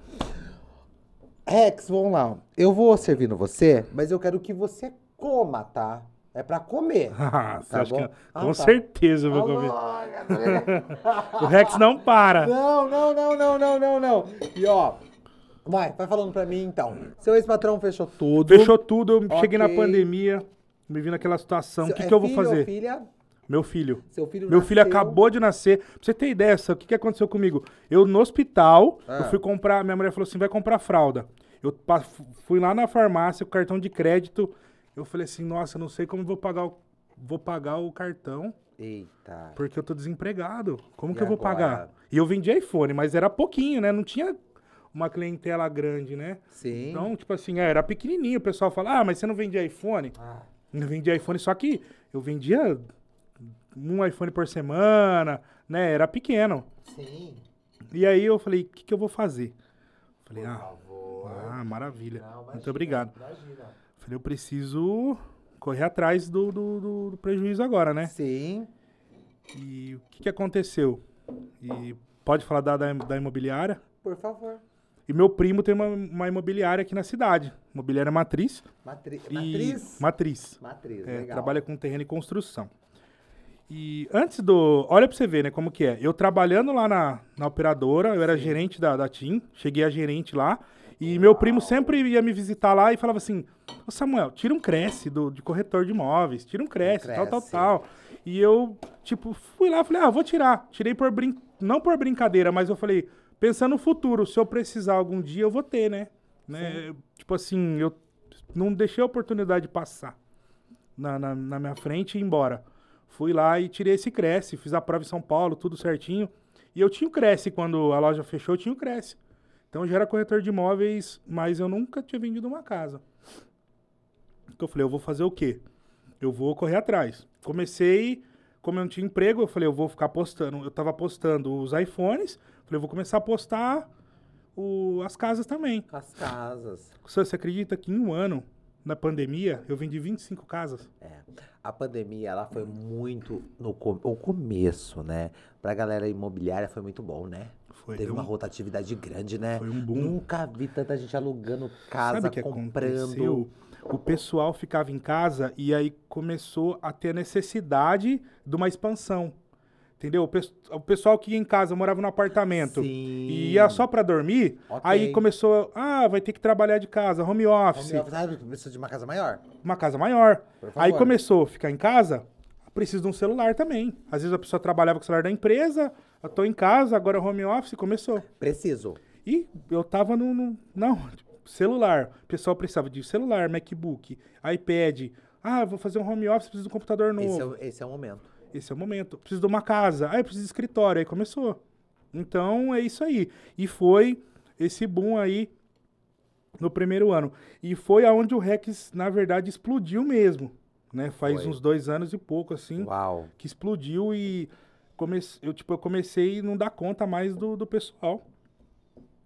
Rex, vamos lá. Eu vou servindo você, mas eu quero que você coma, tá? É pra comer.
Ah,
Tá
acha
bom?
que,
Ah,
com
tá.
certeza eu vou
Alô,
comer.
galera.
O Rex não para.
Não, não, não, não, não, não, não. E ó, vai, vai falando pra mim então. Seu ex-patrão fechou tudo.
Fechou tudo, eu cheguei na pandemia, me vi naquela situação. O que,
é
que eu vou
filho ou
fazer?
filha?
Meu filho.
Seu filho
Meu filho
nasceu-
acabou de nascer. Pra você ter ideia, o que, que aconteceu comigo? Eu no hospital,
Ah.
eu fui comprar, minha mulher falou assim, vai comprar fralda. Eu fui lá na farmácia com cartão de crédito. Eu falei assim, nossa, não sei como eu vou pagar o, vou pagar o cartão,
Eita.
porque eu tô desempregado. Como
E
que eu vou
agora?
pagar? E eu vendi iPhone, mas era pouquinho, né? Não tinha uma clientela grande, né?
Sim.
Então, tipo assim, é, era pequenininho. O pessoal fala, ah, mas você não vendia iPhone?
Ah,
Eu vendia iPhone, só que eu vendia um iPhone por semana, né? Era pequeno.
sim.
E aí eu falei, o que, que eu vou fazer? Falei,
Por
ah,
favor.
ah, maravilha.
Não,
Muito
imagina,
obrigado.
Imagina.
Falei, eu preciso correr atrás do, do, do- do prejuízo agora, né?
Sim.
E o que, que aconteceu? E pode falar da, da, da imobiliária?
Por favor.
E meu primo tem uma, uma imobiliária aqui na cidade. Imobiliária Matriz.
Matri...
E-
Matriz?
Matriz.
Matriz,
É, trabalha com terreno e construção. E antes do. Olha pra você ver, né, como que é. Eu trabalhando lá na, na operadora, eu era gerente da, da TIM, cheguei a gerente lá. E meu primo sempre ia me visitar lá e falava assim: Ô Samuel, tira um Cresce do, de corretor de imóveis, tira um Cresce, tal, tal,
Cresce.
tal. E eu, tipo, fui lá, falei: ah, vou tirar. Tirei por brin... não por brincadeira, mas eu falei: pensando no futuro, se eu precisar algum dia, eu vou ter, né? né? Tipo assim, eu não deixei a oportunidade passar na, na, na minha frente e ir embora. Fui lá e tirei esse Cresce, fiz a prova em São Paulo, tudo certinho. E eu tinha o Cresce, quando a loja fechou, eu tinha o Cresce. Então eu já era corretor de imóveis, mas eu nunca tinha vendido uma casa. Então eu falei, eu vou fazer o quê? Eu vou correr atrás. Comecei, como eu não tinha emprego, eu falei, eu vou ficar postando. Eu tava postando os iPhones, falei, eu vou começar a postar o- as casas também.
As casas.
Você você acredita que em um ano, na pandemia, eu vendi 25 casas?
É. A pandemia, ela foi muito no com- o começo, né? Pra galera imobiliária foi muito bom, né?
Foi,
Teve uma
um-
rotatividade grande, né?
Foi um boom.
Nunca vi tanta gente alugando casa,
Sabe que
comprando.
aconteceu? O pessoal ficava em casa e aí começou a ter a necessidade de uma expansão. Entendeu? O, pes- o pessoal que ia em casa morava no apartamento
Sim.
e ia só pra dormir,
Ok.
aí começou, ah, vai ter que trabalhar de casa, home office,
Home office, ah, precisa de uma casa maior.
uma casa maior. Aí começou a ficar em casa, precisa de um celular também. Às vezes a pessoa trabalhava com o celular da empresa, eu tô em casa, agora home office, começou.
Preciso.
E eu tava no. no- não, celular. O pessoal precisava de celular, MacBook, iPad. Ah, vou fazer um home office, preciso de um computador novo.
Esse é, esse é o momento.
Esse é o momento. Preciso de uma casa. Ah, eu preciso de escritório. Aí começou. Então é isso aí. E foi esse boom aí no primeiro ano. E foi aonde o Rex, na verdade, explodiu mesmo. Né? Faz
Foi.
uns dois anos e pouco, assim
Uau.
que explodiu e comece... eu, tipo, eu comecei a não dar conta mais do, do pessoal.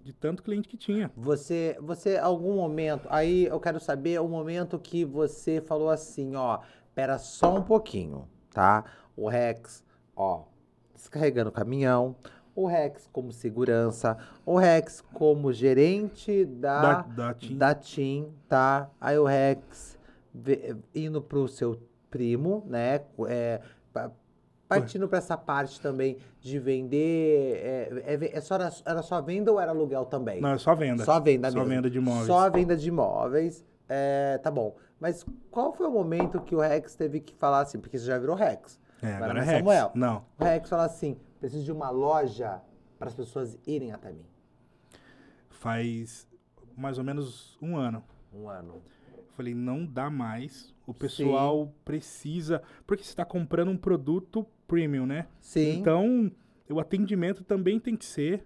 De tanto cliente que tinha.
Você, você, algum momento, aí eu quero saber o momento que você falou assim, ó, pera só um pouquinho, tá? O Rex, ó, descarregando o caminhão, o Rex como segurança, o Rex como gerente da,
Da, da TIM.
da TIM, tá? Aí o Rex indo pro seu primo, né? É, pa- partindo para essa parte também de vender. É, é, é só, era, era só venda ou era aluguel também?
Não, é só venda.
Só venda
Só
mesmo.
venda de imóveis.
Só a venda de imóveis. É, tá bom. Mas qual foi o momento que o Rex teve que falar assim? Porque você já virou Rex.
É,
Agora
agora é Rex.
Samuel.
Não.
O Rex fala assim: preciso de uma loja para as pessoas irem até mim.
Faz mais ou menos um ano.
Um ano.
Eu falei, não dá mais. O pessoal precisa. Porque você está comprando um produto premium, né?
Sim.
Então, o atendimento também tem que ser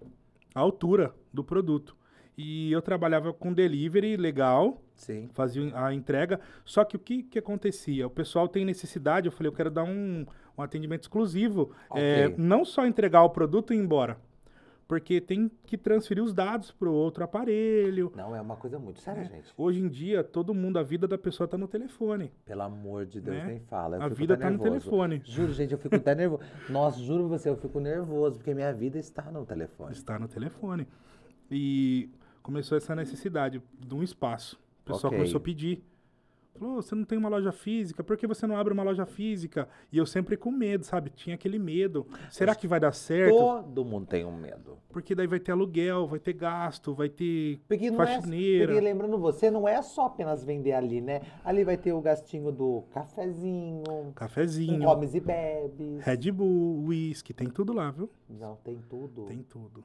à altura do produto. E eu trabalhava com delivery legal,
Sim.
fazia a entrega. Só que o que, que acontecia? O pessoal tem necessidade, eu falei, eu quero dar um, um atendimento exclusivo.
Ok.
É, não só entregar o produto e ir embora. Porque tem que transferir os dados para o outro aparelho.
Não, é uma coisa muito séria, gente.
Hoje em dia, todo mundo, a vida da pessoa está no telefone.
Pelo amor de Deus,
Né?
nem fala. eu
A vida
até
tá no telefone.
Juro, gente, eu fico até nervoso. Nossa, juro você, eu fico nervoso, porque minha vida está no telefone.
Está no telefone. E começou essa necessidade de um espaço. O pessoal
Ok.
começou a pedir. Falou, você não tem uma loja física? Por que você não abre uma loja física? E eu sempre com medo, sabe? Tinha aquele medo. Será que vai dar certo?
Todo mundo tem um medo.
Porque daí vai ter aluguel, vai ter gasto, vai ter
Porque não é,
faxineira.
porque lembrando você, não é só apenas vender ali, né? Ali vai ter o gastinho do cafezinho,
Cafezinho,
comes e bebes.
Red Bull, whisky, tem tudo lá, viu?
Não, tem tudo.
Tem tudo.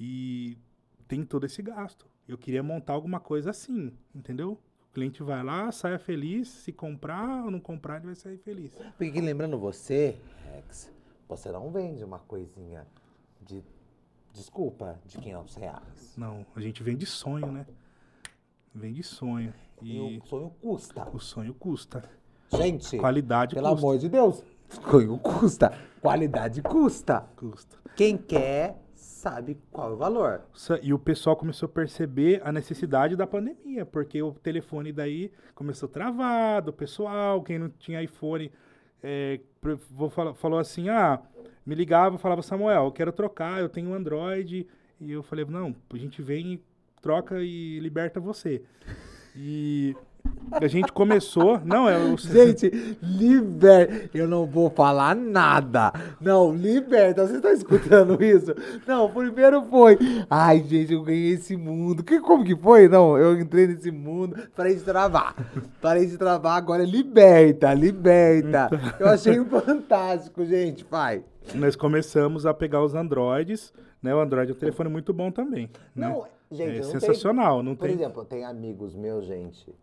E tem todo esse gasto. Eu queria montar alguma coisa assim, entendeu? Cliente vai lá, saia feliz. Se comprar ou não comprar, ele vai sair feliz.
Porque lembrando você, Rex, você não vende uma coisinha de, desculpa, de 500 reais.
Não, a gente vende sonho, né? Vende sonho.
E
E
o sonho custa.
o sonho custa.
Gente,
Qualidade
pelo
custa.
amor de Deus, sonho custa. Qualidade custa.
Custa.
Quem quer sabe qual é o valor.
E o pessoal começou a perceber a necessidade da pandemia, porque o telefone daí começou travado, o pessoal, quem não tinha iPhone, é, vou falou assim, ah, me ligava, falava, Samuel, eu quero trocar, eu tenho Android, e eu falei, não, a gente vem, troca e liberta você. E A gente começou. Não, é o.
Gente, liberta. Eu não vou falar nada. Não, liberta. Você tá escutando isso? Não, primeiro foi. Ai, gente, eu ganhei esse mundo. Que, como que foi? Não, eu entrei nesse mundo. Parei de travar. Parei de travar, agora é liberta, liberta. Eu achei fantástico, gente. Vai.
Nós começamos a pegar os Androids. Né? O Android é um telefone muito bom também. né?
Não, gente,
é
não
sensacional.
Tem...
Não
Por
tem...
exemplo, tem amigos meus, gente,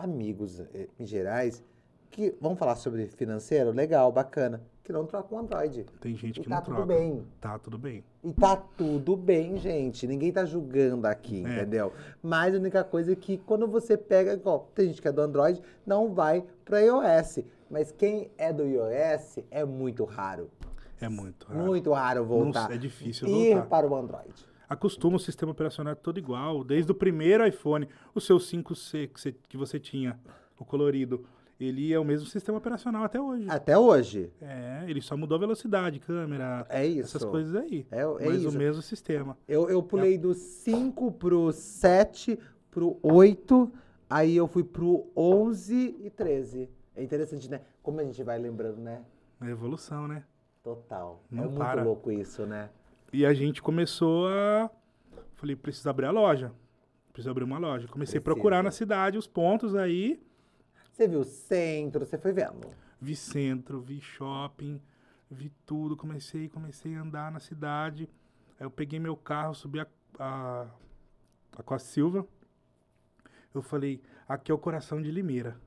amigos eh, em gerais, que vamos falar sobre financeiro, legal, bacana, que não trocam Android.
Tem gente
E
que
tá
não
tudo
troca.
bem.
Tá tudo bem.
E tá tudo bem, gente. Ninguém tá julgando aqui,
É.
entendeu? Mas a única coisa é que quando você pega, igual, tem gente que é do Android, não vai pro iOS. Mas quem é do iOS é muito raro.
É muito. raro.
Muito raro voltar.
é difícil
ir
voltar.
para o Android.
Acostuma o sistema operacional é todo igual, desde o primeiro iPhone, o seu 5C que você, que você tinha, o colorido, ele é o mesmo sistema operacional até hoje.
Até hoje.
É, ele só mudou a velocidade, câmera,
É isso.
essas coisas aí.
É, é
mas
isso.
o mesmo sistema.
Eu, eu pulei do 5 pro 7, pro 8, aí eu fui pro 11 e 13. É interessante, né? Como a gente vai lembrando, né?
É evolução, né?
Total.
Não
é muito
para.
louco isso, né?
E a gente começou a. Falei, preciso abrir a loja. Preciso abrir uma loja. Comecei a procurar
Precisa.
na cidade os pontos aí.
Você viu o centro, você foi vendo.
Vi centro, vi shopping, vi tudo. Comecei, comecei a andar na cidade. Aí eu peguei meu carro, subi a, a, a Costa Silva. Eu falei, aqui é o coração de Limeira.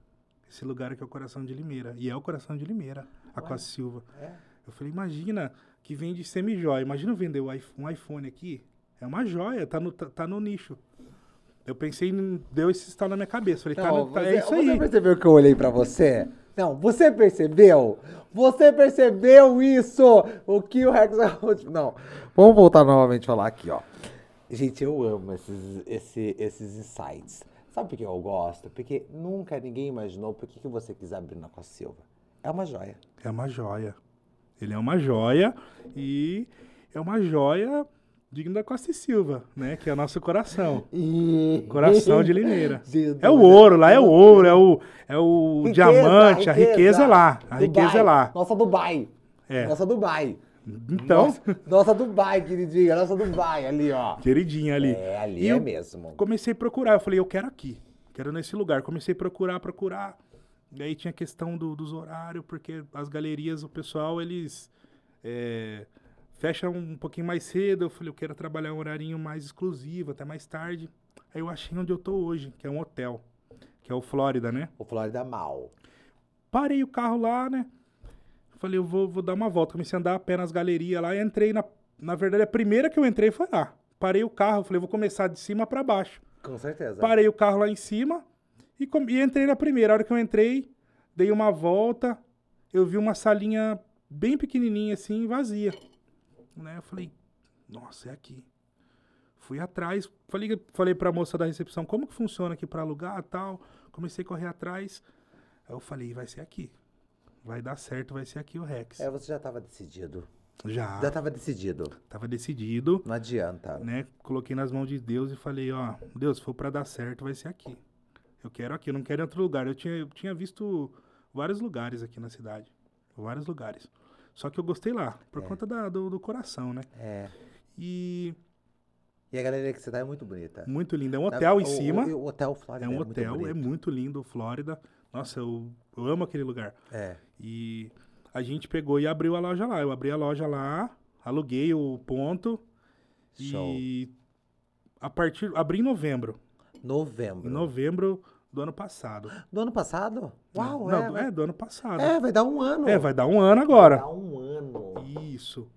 Esse lugar aqui é o coração de Limeira. E é o coração de Limeira, a
Ué.
Costa Silva.
É.
Eu falei, imagina que vende semi-joia. Imagina vender um iPhone aqui. É uma joia, tá no, tá, tá no nicho. Eu pensei, deu esse estalo na minha cabeça. Falei,
Não,
tá-
você,
é isso
você
aí.
percebeu que eu olhei pra você? Não, você percebeu? Você percebeu isso? O que o Rex... Não, vamos voltar novamente a falar aqui, ó. Gente, eu amo esses, esse- esses insights. Sabe por que eu gosto? Porque nunca ninguém imaginou por que, que você quis abrir na Costa Silva. É uma joia.
É uma joia. Ele é uma joia e é uma joia digna da Costa e Silva, né? Que é o nosso coração.
E...
Coração de Limeira. É o ouro, lá é o ouro, é o, é o
Riqueza,
diamante, a riqueza é lá. A riqueza
Dubai.
é lá.
Nossa Dubai.
É.
Nossa Dubai.
Então,
Nossa, nossa Dubai, queridinha. Nossa Dubai, ali, ó.
queridinha ali.
É, ali
E
é mesmo.
comecei a procurar. Eu falei, eu quero aqui. Quero nesse lugar. Comecei a procurar, procurar. E aí tinha a questão do- dos horários, porque as galerias, o pessoal, eles é, fecham um pouquinho mais cedo. Eu falei, eu quero trabalhar um horarinho mais exclusivo, até mais tarde. Aí eu achei onde eu tô hoje, que é um hotel, que é o Flórida, né?
O Flórida Mal.
Parei o carro lá, né? Falei, eu vou, vou dar uma volta. Comecei a andar a pé nas galerias lá e entrei na. Na verdade, a primeira que eu entrei foi lá. Parei o carro, falei, vou começar de cima pra baixo.
Com certeza.
Parei o carro lá em cima e, e entrei na primeira. A hora que eu entrei, dei uma volta, eu vi uma salinha bem pequenininha assim, vazia. Né? Eu falei, nossa, é aqui. Fui atrás, falei, falei pra moça da recepção como que funciona aqui pra alugar e tal. Comecei a correr atrás. Aí eu falei, vai ser aqui. Vai dar certo, vai ser aqui o Rex.
É, você já tava decidido.
Já,
Já tava decidido.
tava decidido
Não adianta.
né? Coloquei nas mãos de Deus e falei, ó, Deus, se for pra dar certo, vai ser aqui. Eu quero aqui, eu não quero em outro lugar. Eu tinha, eu tinha visto vários lugares aqui na cidade. Vários lugares. Só que eu gostei lá, por
É.
conta da- do, do coração, né?
É.
E
E a galeria que você tá é muito bonita.
muito lindo. É um hotel em
O-
cima.
O, o hotel Flórida
É um
muito
hotel, é
bonito.
muito lindo, Flórida. Nossa, eu, eu amo aquele lugar.
É.
E a gente pegou e abriu a loja lá. Eu abri a loja lá, aluguei o ponto.
Show.
E a partir. Abri em novembro.
Novembro.
Em novembro do ano passado.
Do ano passado? Uau,
Não,
é.
do-
vai-
é, do ano passado.
É, vai dar um ano.
É, vai dar um ano
Vai
agora.
dar um ano.
Isso.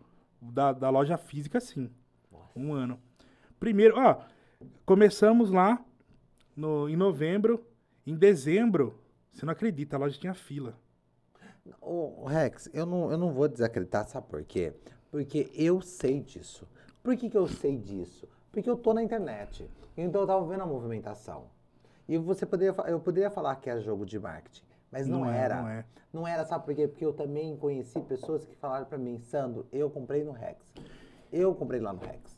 Da, da loja física, sim. Um ano. Primeiro, ó, começamos lá no, em novembro. Em dezembro, você não acredita, a loja tinha fila.
Ô, Rex, eu não, eu não vou desacreditar, sabe por quê? Porque eu sei disso. Por que, que eu sei disso? Porque eu tô na internet. Então eu tava vendo a movimentação. E você poderia, eu poderia falar que é jogo de marketing, mas não,
é,
era.
Não é.
Não era, sabe por quê? Porque eu também conheci pessoas que falaram pra mim, Sandro, eu comprei no Rex. Eu comprei lá no Rex.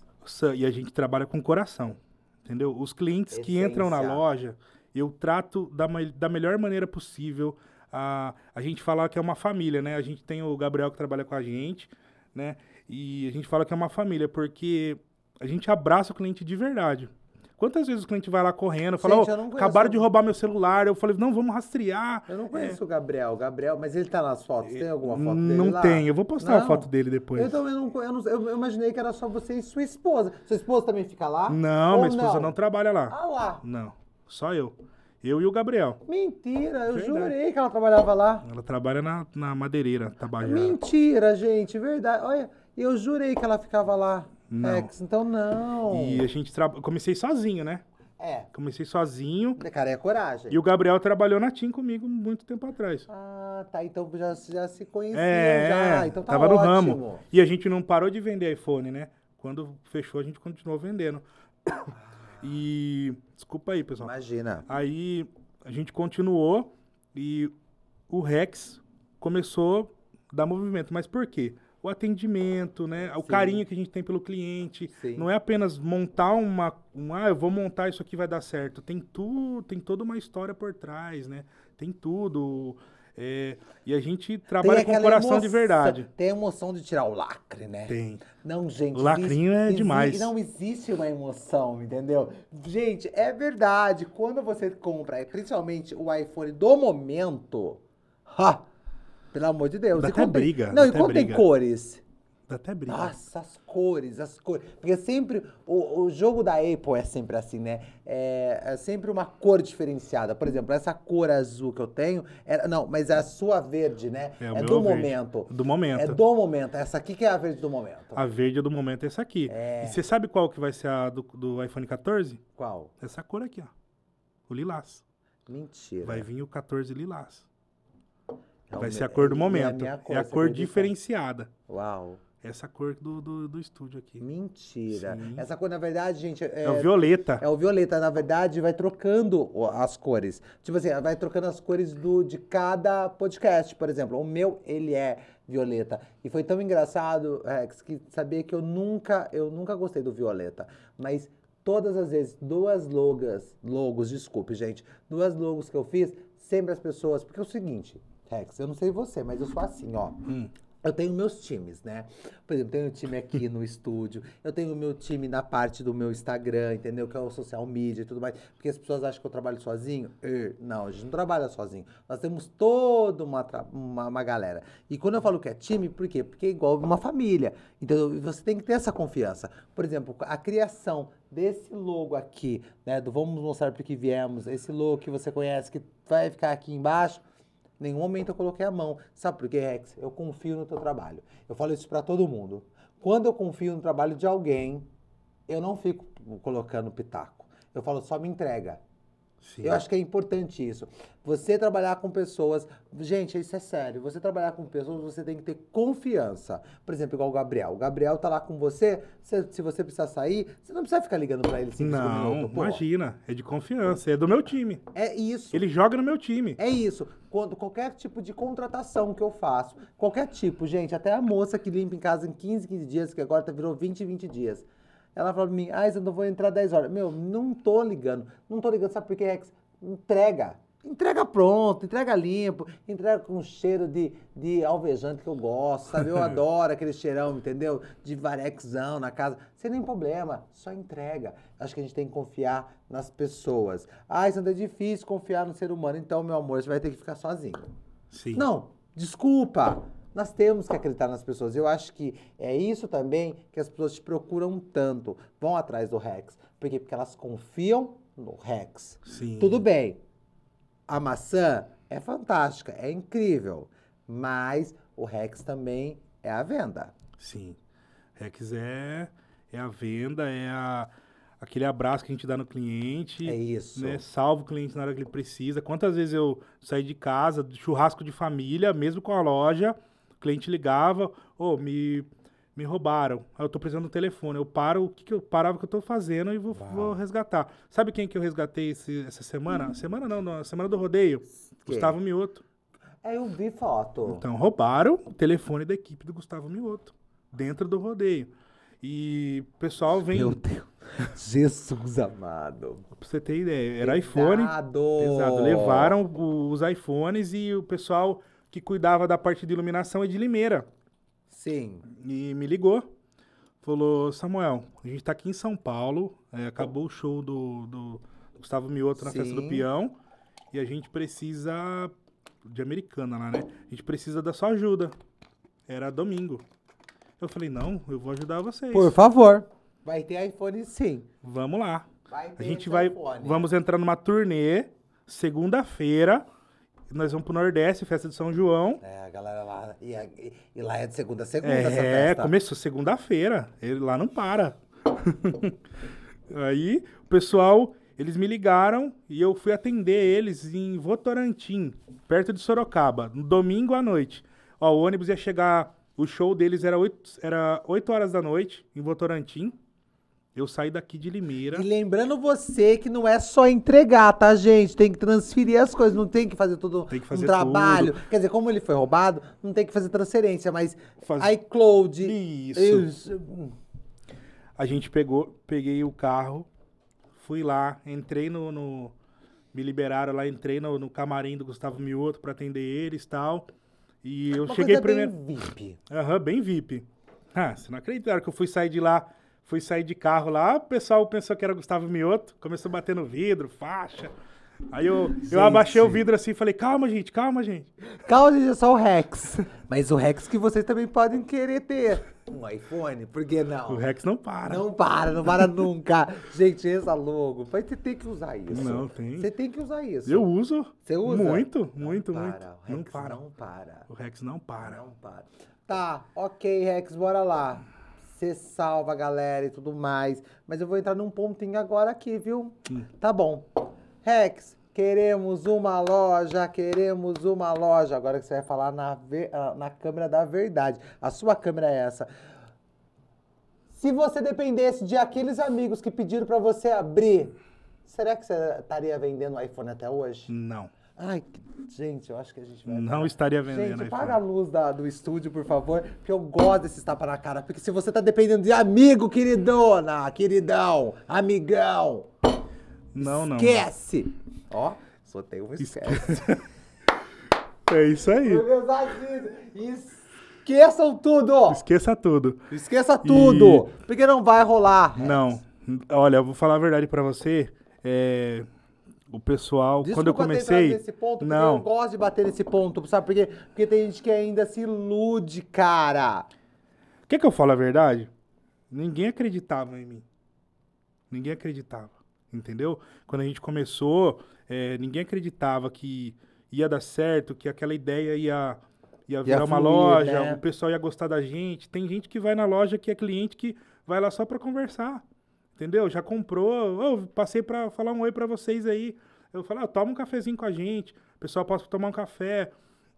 E a gente trabalha com coração. Entendeu? Os clientes que entram na
Essência.
loja, Eu trato da, da melhor maneira possível. A, a gente fala que é uma família, né? A gente tem o Gabriel que trabalha com a gente, né? E a gente fala que é uma família, porque a gente abraça o cliente de verdade. Quantas vezes o cliente vai lá correndo, fala,
Gente,
"Ô,
eu não conheço.
acabaram de roubar meu celular. Eu falei, não, vamos rastrear.
Eu não
É,
conheço o Gabriel. Gabriel, mas ele tá nas fotos. Tem alguma foto dele
não
lá?
tem, eu vou postar a
Não?
foto dele depois.
Eu também não, eu não eu, imaginei que era só você e sua esposa. Sua esposa também fica lá?
Não,
Ou
minha esposa não trabalha lá.
Ah lá.
Não, só eu. Eu e o Gabriel.
Mentira, eu
Verdade.
jurei que ela trabalhava lá.
Ela trabalha na, na madeireira, Tabajara.
Mentira, gente, verdade. Olha, eu jurei que ela ficava lá.
Não.
Então não.
E a gente trabalha. Comecei sozinho, né?
É,
Comecei sozinho.
cara, é coragem.
E o Gabriel trabalhou na TIM comigo muito tempo atrás.
Ah, tá. Então já, já se conheciam
É,
já. Então tá
tava
ótimo.
no ramo. E a gente não parou de vender iPhone, né? Quando fechou, a gente continuou vendendo. E. Desculpa aí, pessoal.
Imagina.
Aí a gente continuou e o Rex começou a dar movimento. Mas por quê? O atendimento, né? O
Sim.
carinho que a gente tem pelo cliente.
Sim.
Não é apenas montar uma, um, ah, eu vou montar isso aqui vai dar certo. Tem tudo, tem toda uma história por trás, né? Tem tudo. é, e a gente trabalha com o coração de
emoção-
verdade.
Tem a emoção de tirar o lacre, né?
Tem.
Não, gente.
O lacrinho é demais.
Não existe uma emoção, entendeu? Gente, é verdade. Quando você compra, principalmente o iPhone do momento, ha, pelo amor de Deus.
Dá
e
até briga,
Não, e quando tem cores?
Dá até briga.
Nossa, as cores, as cores. Porque sempre, o, o jogo da Apple é sempre assim, né? É, é sempre uma cor diferenciada. Por exemplo, essa cor azul que eu tenho, é- não, mas é a sua verde, né?
É
É, do
verde.
momento.
Do momento.
É do momento. Essa aqui que é a verde do momento.
A verde do momento é essa aqui.
É.
E você sabe qual que vai ser a do, do iPhone 14?
Qual?
Essa cor aqui, ó. O lilás.
Mentira.
Vai vir o 14 lilás.
É
vai
meu-
ser a cor do momento.
minha
é a cor
acredita?
diferenciada.
Uau.
Essa cor do, do, do estúdio aqui.
Mentira.
Sim.
Essa cor, na verdade, gente, é,
É, o violeta.
é o violeta. Na verdade, vai trocando as cores. Tipo assim, vai trocando as cores do, de cada podcast, por exemplo. O meu, ele é violeta. E foi tão engraçado, Rex, que sabia que eu nunca, eu nunca gostei do violeta. Mas todas as vezes, duas logas, logos, desculpe, gente, duas logos que eu fiz, sempre as pessoas. Porque é o seguinte, Rex, eu não sei você, mas eu sou assim, ó.
Hum.
Eu tenho meus times, né? Por exemplo, tenho o time aqui no estúdio, eu tenho o meu time na parte do meu Instagram, entendeu? Que é o social media e tudo mais. Porque as pessoas acham que eu trabalho sozinho. Er, Não, a gente não trabalha sozinho. Nós temos toda uma, uma, uma galera. E quando eu falo que é time, por quê? Porque é igual uma família. Entendeu? E você tem que ter essa confiança. Por exemplo, a criação desse logo aqui, né? Do Vamos Mostrar Porque Viemos, esse logo que você conhece, que vai ficar aqui embaixo. Nenhum momento eu coloquei a mão. Sabe por quê, Rex? Eu confio no teu trabalho. Eu falo isso pra todo mundo. Quando eu confio no trabalho de alguém, eu não fico colocando pitaco. Eu falo, só me entrega.
Sim.
Eu acho que é importante isso. Você trabalhar com pessoas. Gente, isso é sério. Você trabalhar com pessoas, você tem que ter confiança. Por exemplo, igual o Gabriel. O Gabriel tá lá com você. Se, se você precisar sair, você não precisa ficar ligando pra ele cinco,
Não,
minutos.
imagina. É de confiança. É do meu time.
É isso.
Ele joga no meu time.
É isso. Quando qualquer tipo de contratação que eu faço, qualquer tipo, gente, até a moça que limpa em casa em 15, 15 dias, que agora tá- virou 20, 20 dias. Ela fala pra mim, ah, eu não vou entrar 10 horas. Meu, não tô ligando. Não tô ligando, sabe por quê, Rex? Entrega. Entrega pronto, entrega limpo, entrega com cheiro de, de alvejante que eu gosto, sabe? Eu adoro aquele cheirão, entendeu? De varexão na casa. Sem nem problema, só entrega. Acho que a gente tem que confiar nas pessoas. Ah, isso é difícil confiar no ser humano. Então, meu amor, você vai ter que ficar sozinho.
Sim.
Não, desculpa. Nós temos que acreditar nas pessoas. Eu acho que é isso também que as pessoas te procuram tanto. Vão atrás do Rex. Por quê? Porque elas confiam no Rex.
Sim.
Tudo bem. A maçã é fantástica, é incrível. Mas o Rex também é a venda.
Sim. Rex é, é a venda, é a, aquele abraço que a gente dá no cliente.
É isso.
Né? Salva o cliente na hora que ele precisa. Quantas vezes eu saí de casa, de churrasco de família, mesmo com a loja, cliente ligava, ô, me, me roubaram. Eu tô precisando do telefone. Eu paro, o que, que eu parava o que eu tô fazendo e vou, vou resgatar. Sabe quem que eu resgatei esse- essa semana? Semana não, na semana do rodeio. Gustavo Mioto.
É, eu vi foto.
Então, roubaram o telefone da equipe do Gustavo Mioto, dentro do rodeio. E o pessoal vem.
Meu Deus. Jesus amado.
Pra você ter ideia. Era iPhone.
Pesado.
Levaram os iPhones e o pessoal que cuidava da parte de iluminação é de Limeira.
Sim.
E me ligou. Falou, Samuel, a gente tá aqui em São Paulo. é, acabou o show do, do Gustavo Mioto na Festa do
Sim.
Peão. E a gente precisa. De americana lá, né? A gente precisa da sua ajuda. Era domingo. Eu falei, não, eu vou ajudar vocês.
Por favor. Vai ter iPhone sim.
Vamos lá.
Vai
A gente vai.
iPhone.
Vamos entrar numa turnê. Segunda-feira. Nós vamos pro Nordeste, festa de São João.
É, a galera lá. E, e- lá é de segunda a segunda essa
É, começou segunda-feira. Ele lá não para. Aí, o pessoal, eles me ligaram e eu fui atender eles em Votorantim, perto de Sorocaba, no domingo à noite. Ó, o ônibus ia chegar, o show deles era 8, era 8 horas da noite, em Votorantim. Eu saí daqui de Limeira.
E lembrando você que não é só entregar, tá, gente? Tem que transferir as coisas, não tem que fazer tudo
Tem que fazer
um trabalho.
tudo.
Quer dizer, como ele foi roubado, não tem que fazer transferência, mas
Faz-
iCloud.
Isso.
Isso.
A gente pegou, peguei o carro, fui lá, entrei no, no- me liberaram lá, entrei no, no camarim do Gustavo Mioto pra atender eles e tal. E eu
Uma
cheguei
coisa
primeiro.
bem VIP.
Aham, bem VIP. Ah, você não acredita, na hora que eu fui sair de lá, fui sair de carro lá, o pessoal pensou que era Gustavo Mioto, começou a bater no vidro, faixa. Aí eu, eu abaixei o vidro assim e falei, calma, gente, calma, gente.
Calma, gente, é só o Rex. Mas o Rex que vocês também podem querer ter. Um iPhone, por que não?
O Rex não para.
Não para, não para nunca. Gente, essa logo. Mas você tem que usar isso.
Não, tem.
Você tem que usar isso.
Eu uso.
Você usa?
Muito, muito,
não
muito.
Para, o
Não
Rex
para.
Não para.
O Rex não para.
Não para. Tá, ok, Rex, bora lá. Você salva a galera e tudo mais. Mas eu vou entrar num pontinho agora aqui, viu?
Hum.
Tá bom. Rex, queremos uma loja, queremos uma loja. Agora que você vai falar na, ver- ah, na câmera da verdade. A sua câmera é essa. Se você dependesse de aqueles amigos que pediram pra você abrir, será que você estaria vendendo iPhone até hoje?
Não.
Ai, gente, eu acho que a gente vai.
Não estaria vendendo
Gente, paga a luz da- do estúdio, por favor, porque eu gosto desses tapa na cara. Porque se você tá dependendo de amigo, queridona, queridão, amigão,
Não, não.
esquece. Ó, só tem um esquece.
É isso aí.
Esqueçam tudo.
Esqueça tudo.
Esqueça tudo. Porque não vai rolar.
Não. Olha, eu vou falar a verdade pra você. É, o pessoal,
Desculpa
quando eu comecei.
nesse ponto, porque eu
não.
gosto de bater nesse ponto, sabe por quê? Porque tem gente que ainda se ilude, cara.
Quer que eu fale a verdade? Ninguém acreditava em mim. Ninguém acreditava. Entendeu? Quando a gente começou, é, ninguém acreditava que ia dar certo, que aquela ideia ia, ia virar uma
fluir,
loja,
né?
o pessoal ia gostar da gente. Tem gente que vai na loja que é cliente que vai lá só pra conversar. Entendeu? Já comprou. Ô, passei pra falar um oi pra vocês aí. Eu falo, ah, toma um cafezinho com a gente. O pessoal pode tomar um café.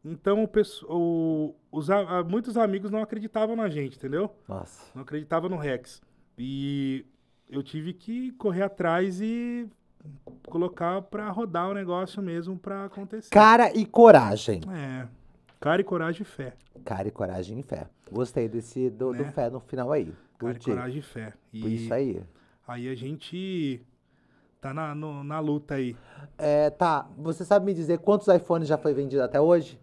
Então, o, o- os, muitos amigos não acreditavam na gente, entendeu?
Nossa.
Não acreditava no Rex. E eu tive que correr atrás e colocar pra rodar o negócio mesmo pra acontecer.
Cara e coragem.
É. Cara e coragem e fé.
Cara e coragem e fé. Gostei desse do, do
Né?
fé no final aí.
Cara e
Curti.
coragem e fé. E
Por Isso aí.
Aí a gente tá na, no- na luta aí.
É, tá, você sabe me dizer quantos iPhones já foi vendido até hoje?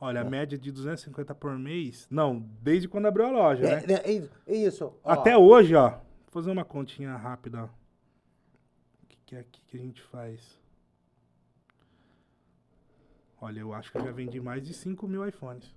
Olha, a média de 250 por mês. Não, desde quando abriu a loja, né?
É, é, é isso. ó.
Até hoje, ó. Vou fazer uma continha rápida. O que, que é aqui que a gente faz? Olha, eu acho que eu já vendi mais de 5 mil iPhones.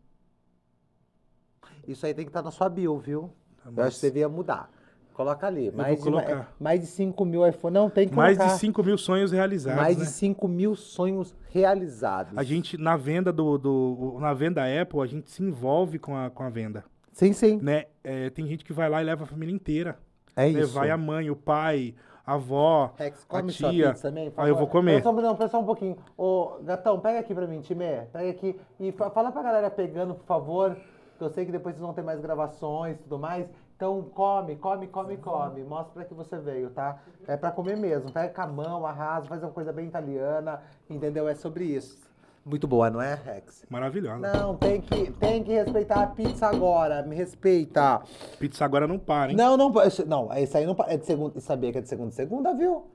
Isso aí tem que estar na sua bio, viu?
Tá,
Eu
mas
acho que você devia mudar. Coloca ali. Mais de, é, mais de 5 mil iPhones. Não, tem que
Mais de 5 mil sonhos realizados,
mais
né?
de 5 mil sonhos realizados.
A gente, na venda do, do- Na venda Apple, a gente se envolve com a, com a venda.
Sim, sim.
Né? É, tem gente que vai lá e leva a família inteira.
É
Né?
isso.
Vai a mãe, o pai, a avó,
Rex,
a
come sua
tia.
pizza
Ah, eu vou comer.
Não, não, só um pouquinho. Ô, gatão, pega aqui pra mim, Timé. Pega aqui e fa- fala pra galera pegando, por favor. que Eu sei que depois vocês vão ter mais gravações e tudo mais. Então come, come, come, come. Mostra pra que você veio, tá? É pra comer mesmo. Pega com a mão, arrasa, faz uma coisa bem italiana, entendeu? É sobre isso. Muito boa, não é, Rex?
Maravilhosa.
Não, tem que, tem que respeitar a pizza agora. Me respeita.
Pizza agora não para, hein?
Não, não, não, esse aí não pa- é de segunda. Sabia que é de segunda a segunda, viu?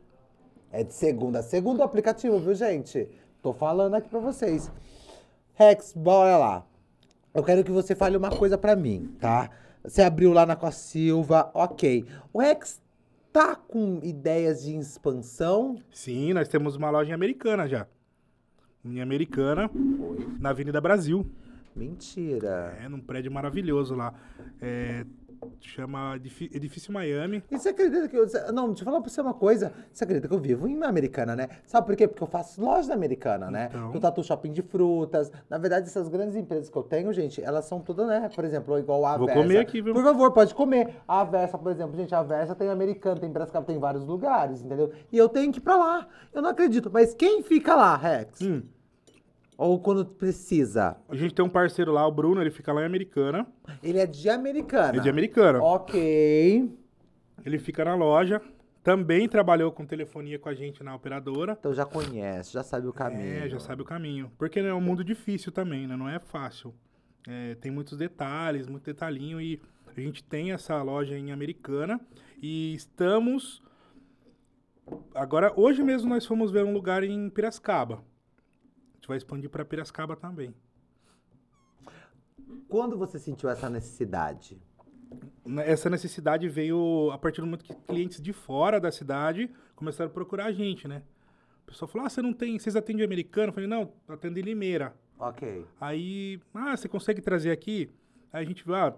É de segunda a segunda o aplicativo, viu, gente? Tô falando aqui pra vocês. Rex, bora lá. Eu quero que você fale uma coisa pra mim, tá? Você abriu lá na Costa Silva, ok. O Rex tá com ideias de expansão?
Sim, nós temos uma loja em Americana já. Em Americana, na Avenida Brasil.
Mentira.
É, num prédio maravilhoso lá. É, chama Edifício Miami.
E você acredita que eu. Não, deixa eu falar pra você uma coisa. Você acredita que eu vivo em Americana, né? Sabe por quê? Porque eu faço loja na Americana, né?
Então.
Eu tatu shopping de frutas. Na verdade, essas grandes empresas que eu tenho, gente, elas são todas, né? Por exemplo, igual a
Vou
Versa.
comer aqui, viu?
Por favor, pode comer. A Versa, por exemplo, gente, a Versa tem Americana, tem Brascaba, tem vários lugares, entendeu? E eu tenho que ir pra lá. Eu não acredito. Mas quem fica lá, Rex?
Hum,
Ou quando precisa?
a gente tem um parceiro lá, o Bruno, ele fica lá em Americana.
Ele é de Americana.
É de Americana.
Ok.
Ele fica na loja. Também trabalhou com telefonia com a gente na operadora.
Então já conhece, já sabe o caminho.
É, já sabe o caminho. Porque é um mundo difícil também, né? Não é fácil. É, tem muitos detalhes, muito detalhinho. E a gente tem essa loja em Americana. E estamos. Agora, hoje mesmo nós fomos ver um lugar em Piracicaba. Gente vai expandir para Piracicaba também.
Quando você sentiu essa necessidade?
Ne- Essa necessidade veio a partir do momento que clientes de fora da cidade começaram a procurar a gente, né? O pessoal falou: ah, você não tem. Vocês atendem americano? Eu falei: não, atendo em Limeira.
Ok.
Aí, ah, você consegue trazer aqui? Aí a gente viu, ah,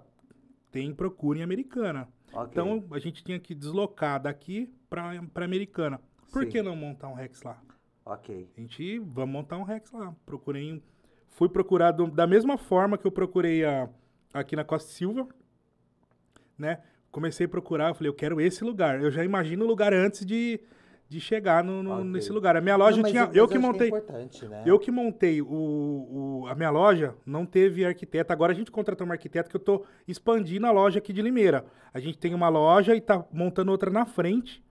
tem procura em Americana.
Ok.
Então a gente tinha que deslocar daqui para Americana. Por
Sim.
que não montar um Rex lá?
Ok.
A gente, vamos montar um Rex lá. Procurei, um- fui procurado da mesma forma que eu procurei a, aqui na Costa Silva, né? Comecei a procurar, eu falei, eu quero esse lugar. Eu já imagino o lugar antes de, de chegar no, no-
Ok.
nesse lugar. A minha loja
Não,
tinha, eu que montei.
é importante, né?
Eu que montei o, o- a minha loja, não teve arquiteto. Agora a gente contratou um arquiteto que eu tô expandindo a loja aqui de Limeira. A gente tem uma loja e tá montando outra na frente,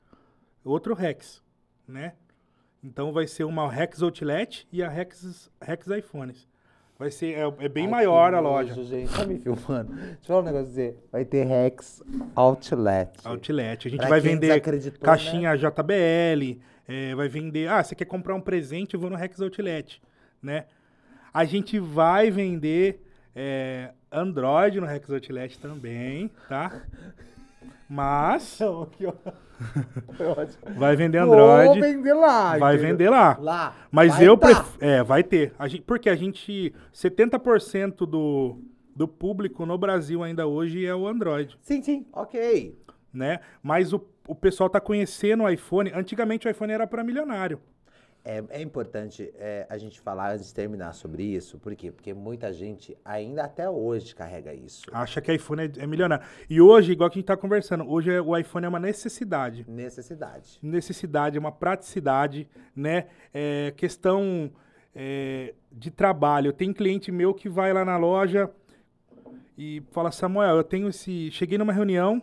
outro Rex, né? Então vai ser uma Rex Outlet e a Rex, Rex iPhones. Vai ser, é, é bem
Ai,
maior a loja.
gente, tá me filmando. Deixa eu falar um negócio você. Vai ter Rex Outlet.
Outlet. A gente
Pra
vai vender
desacreditou, né?
caixinha JBL, é, vai vender. Ah, você quer comprar um presente? Eu vou no Rex Outlet, né? A gente vai vender é, Android no Rex Outlet também, tá? Mas
ó-
vai vender
Vou
Android,
vender lá.
vai
entendeu?
vender lá.
Lá.
Mas
Vai
eu
tá.
prefiro. É, vai ter. A gente, porque a gente. 70% do, do público no Brasil ainda hoje é o Android.
Sim, sim, ok.
né? Mas o, o pessoal tá conhecendo o iPhone. Antigamente o iPhone era para milionário.
É, é importante é, a gente falar antes de terminar sobre isso. Por quê? Porque muita gente ainda até hoje carrega isso.
Acha que iPhone é, é milionário. E hoje, igual que a gente tá conversando, hoje é- o iPhone é uma necessidade.
Necessidade.
Necessidade, é uma praticidade, né? É questão é, de trabalho. Tem cliente meu que vai lá na loja e fala, Samuel, eu tenho esse. Cheguei numa reunião,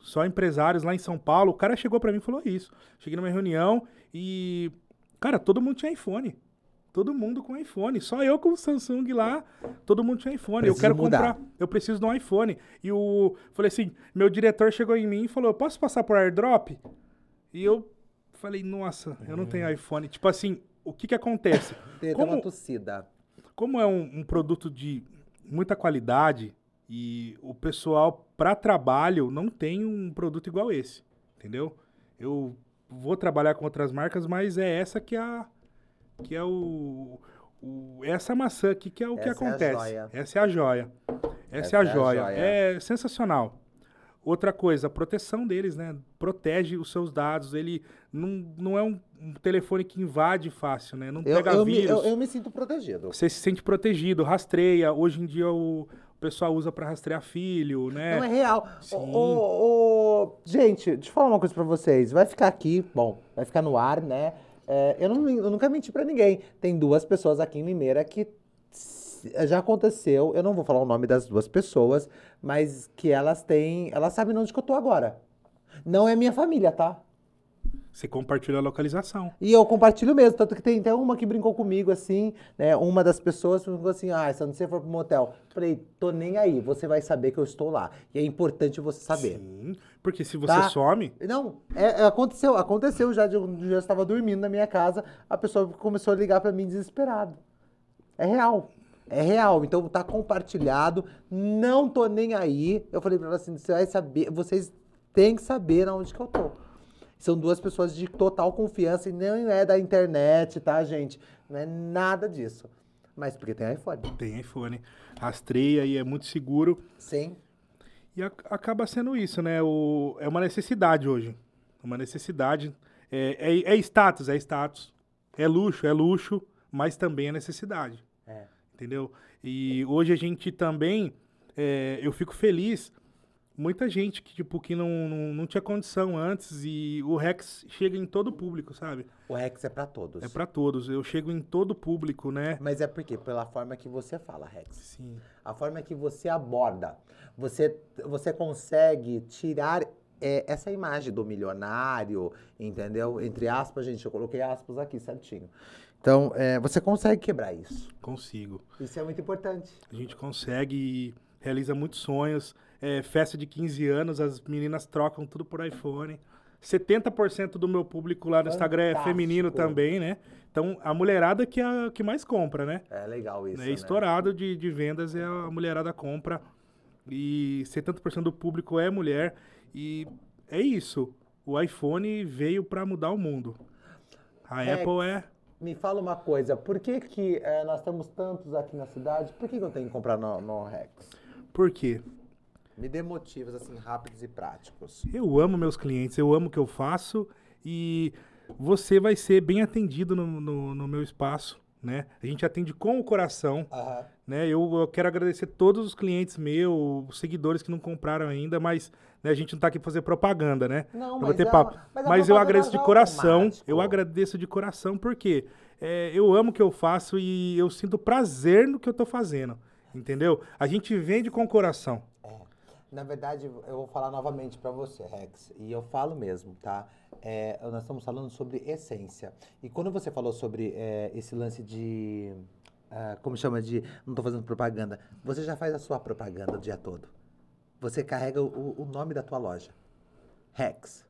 só empresários lá em São Paulo. O cara chegou pra mim e falou isso. Cheguei numa reunião e. Cara, todo mundo tinha iPhone. Todo mundo com iPhone. Só eu com o Samsung lá, todo mundo tinha iPhone.
Preciso
eu quero
mudar.
comprar. Eu preciso de um iPhone. E o. Falei assim: meu diretor chegou em mim e falou: eu posso passar por airdrop? E eu falei: nossa, eu não tenho iPhone. Tipo assim, o que que acontece? Como-
uma tossida.
como é um, um produto de muita qualidade e o pessoal para trabalho não tem um produto igual esse, entendeu? Eu vou trabalhar com outras marcas, mas é essa que é a que é o, o- essa maçã aqui que é o que
Essa é a
acontece.
joia.
Essa é a joia. Essa, é a joia. É sensacional. Outra coisa, a proteção deles, né? Protege os seus dados. Ele não, não é um, um telefone que invade fácil, né? Não
Eu,
pega
eu, me,
vírus.
eu, eu me sinto protegido.
Você se sente protegido, rastreia. Hoje em dia o, o pessoal usa para rastrear filho, né?
Não é real.
Sim.
Ô, ô, gente, deixa eu falar uma coisa pra vocês. Vai ficar aqui, bom, vai ficar no ar, né? É, eu, não, eu nunca menti pra ninguém. Tem duas pessoas aqui em Limeira que já aconteceu. Eu não vou falar o nome das duas pessoas, mas que elas têm. Elas sabem onde que eu tô agora. Não é minha família, tá?
Você compartilha a localização.
E eu compartilho mesmo, tanto que tem até uma que brincou comigo assim, né? Uma das pessoas falou assim: ah, se você for pro motel, falei, tô nem aí, você vai saber que eu estou lá. E é importante você saber.
Sim, porque se você
Tá.
some,
Não, é- é- aconteceu, aconteceu já, eu estava dormindo na minha casa, a pessoa começou a ligar pra mim desesperado. É real. É real, então tá compartilhado, não tô nem aí. Eu falei pra ela assim, você vai saber, vocês têm que saber aonde que eu tô. São duas pessoas de total confiança e não é da internet, tá, gente? Não é nada disso. Mas porque tem iPhone.
tem iPhone. Rastreia e é muito seguro.
Sim.
E a- acaba sendo isso, né? O, é uma necessidade hoje. Uma necessidade. É, é, é status, é status. É luxo, é luxo, mas também é necessidade.
É.
Entendeu? E hoje a gente também. é, eu fico feliz. Muita gente que, tipo, que não, não, não tinha condição antes e o Rex chega em todo público, sabe?
O Rex é pra todos.
É pra todos. Eu chego em todo público, né?
Mas é porque pela forma que você fala, Rex.
Sim.
A forma que você aborda. Você, você consegue tirar é, essa imagem do milionário, entendeu? Entre aspas, gente, eu coloquei aspas aqui certinho. Então, é, você consegue quebrar isso.
Consigo.
Isso é muito importante.
A gente consegue realiza muitos sonhos. É, festa de 15 anos, as meninas trocam tudo por iPhone. 70% do meu público lá no Instagram é
Fantástico.
feminino também, né? Então, a mulherada que é a que mais compra, né?
É legal isso.
é
né?
estourado de, de vendas, é a mulherada compra. E 70% do público é mulher. E é isso. O iPhone veio para mudar o mundo. A
Rex.
Apple é...
Me fala uma coisa, por que, que é, nós temos tantos aqui na cidade? Por que, que eu tenho que comprar no, no Rex?
Por quê?
Me dê motivos assim rápidos e práticos.
Eu amo meus clientes, eu amo o que eu faço e você vai ser bem atendido no, no, no meu espaço, né? A gente atende com o coração,
Aham.
né? Eu, eu quero agradecer todos os clientes meus, os seguidores que não compraram ainda, mas né, a gente não tá aqui pra fazer propaganda, né?
Não,
Pra
mas
bater
é
papo.
mas
Mas eu
propaganda
agradeço de
é
coração,
automático.
eu agradeço de coração porque é, eu amo o que eu faço e eu sinto prazer no que eu tô fazendo, entendeu? A gente vende com o coração.
Na verdade, eu vou falar novamente pra você, Rex, e eu falo mesmo, tá? É, nós estamos falando sobre essência. E quando você falou sobre é, esse lance de. ah, como chama de. Não tô fazendo propaganda. Você já faz a sua propaganda o dia todo. Você carrega o, o nome da tua loja. Rex.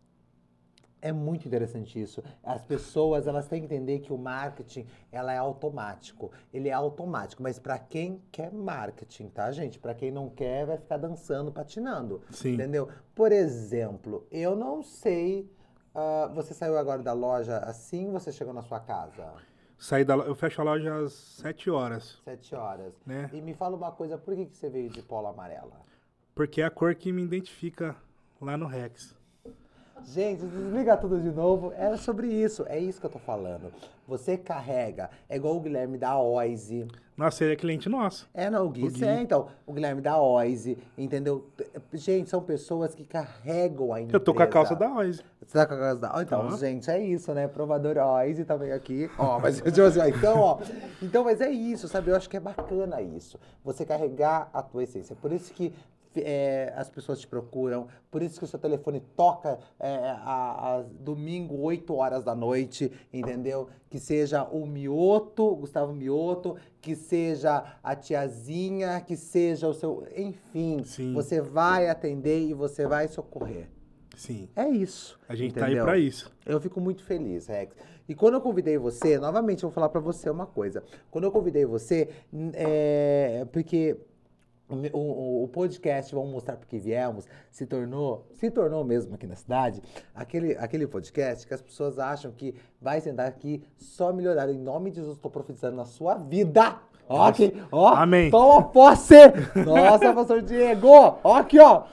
É muito interessante isso. As pessoas, elas têm que entender que o marketing, ela é automático. Ele é automático, mas para quem quer marketing, tá, gente? Para quem não quer, vai ficar dançando, patinando.
Sim.
Entendeu? Por exemplo, eu não sei, ah, você saiu agora da loja assim, você chegou na sua casa?
Saí da, eu fecho a loja às 7 horas,
Sete horas.
né?
E me fala uma coisa, por que, que você veio de polo amarela?
Porque é a cor que me identifica lá no Rex.
Gente, desliga tudo de novo. É sobre isso. É isso que eu tô falando. Você carrega. É igual o Guilherme da Oise.
Nossa, ele é cliente nosso.
É, não, o Gui,
O Gui.
é, então. O Guilherme da Oise, entendeu? Gente, são pessoas que carregam a empresa.
Eu tô com a calça da Oise.
Você tá com a calça da... Ó, Então, gente, é isso, né? Provador Oise também aqui. Ó, mas tipo assim, então, ó. Então, mas é isso, sabe? Eu acho que é bacana isso. Você carregar a tua essência. Por isso que é, as pessoas te procuram, por isso que o seu telefone toca é, a, a- domingo, 8 horas da noite, entendeu? Que seja o Mioto, Gustavo Mioto, que seja a tiazinha, que seja o seu. Enfim,
Sim.
você vai atender e você vai socorrer.
Sim.
É isso.
A gente tá aí
entendeu?
pra isso.
Eu fico muito feliz, Rex. E quando eu convidei você, novamente eu vou falar pra você uma coisa. Quando eu convidei você, é, porque o, o- podcast Vamos Mostrar Porque Viemos se tornou, se tornou mesmo aqui na cidade, aquele, aquele podcast que as pessoas acham que vai sentar aqui só melhorar. Em nome de Jesus, estou profetizando na sua vida. Ó, aqui, ó,
Amém.
toma posse! Nossa, pastor Diego! Ó, aqui, ó.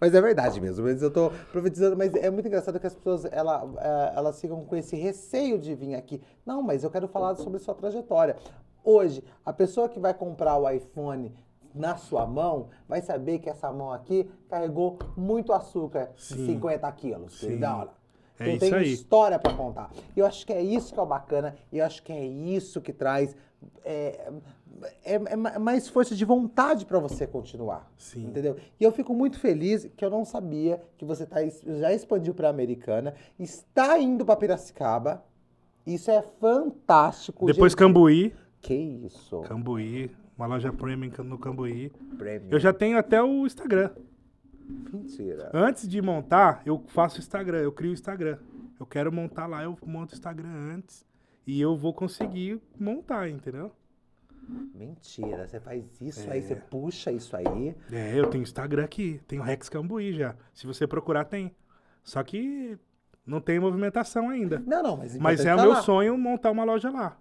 Mas é verdade mesmo, mas eu tô profetizando, mas é muito engraçado que as pessoas, ela, é, elas ficam com esse receio de vir aqui. Não, mas eu quero falar sobre sua trajetória. Hoje, a pessoa que vai comprar o iPhone na sua mão, vai saber que essa mão aqui carregou muito açúcar de
Sim.
50 quilos,
Sim.
queridão.
É
Então tem
aí.
história pra contar. E eu acho que é isso que é o bacana, e eu acho que é isso que traz. é, é, é ma- mais força de vontade pra você continuar.
Sim.
Entendeu? E eu fico muito feliz que eu não sabia que você tá, já expandiu pra Americana, está indo pra Piracicaba. Isso é fantástico.
Depois
gente.
Cambuí.
Que isso?
Cambuí. Uma loja premium no Cambuí.
Prêmio.
Eu já tenho até o Instagram.
Mentira.
Antes de montar, eu faço Instagram, eu crio o Instagram. Eu quero montar lá, eu monto o Instagram antes. E eu vou conseguir montar, entendeu?
Mentira. Você faz isso aí, você puxa isso aí.
É, eu tenho Instagram aqui, tenho Rex Cambuí já. Se você procurar, tem. Só que não tem movimentação ainda.
Não, não, mas.
Mas é o meu
lá.
sonho montar uma loja lá.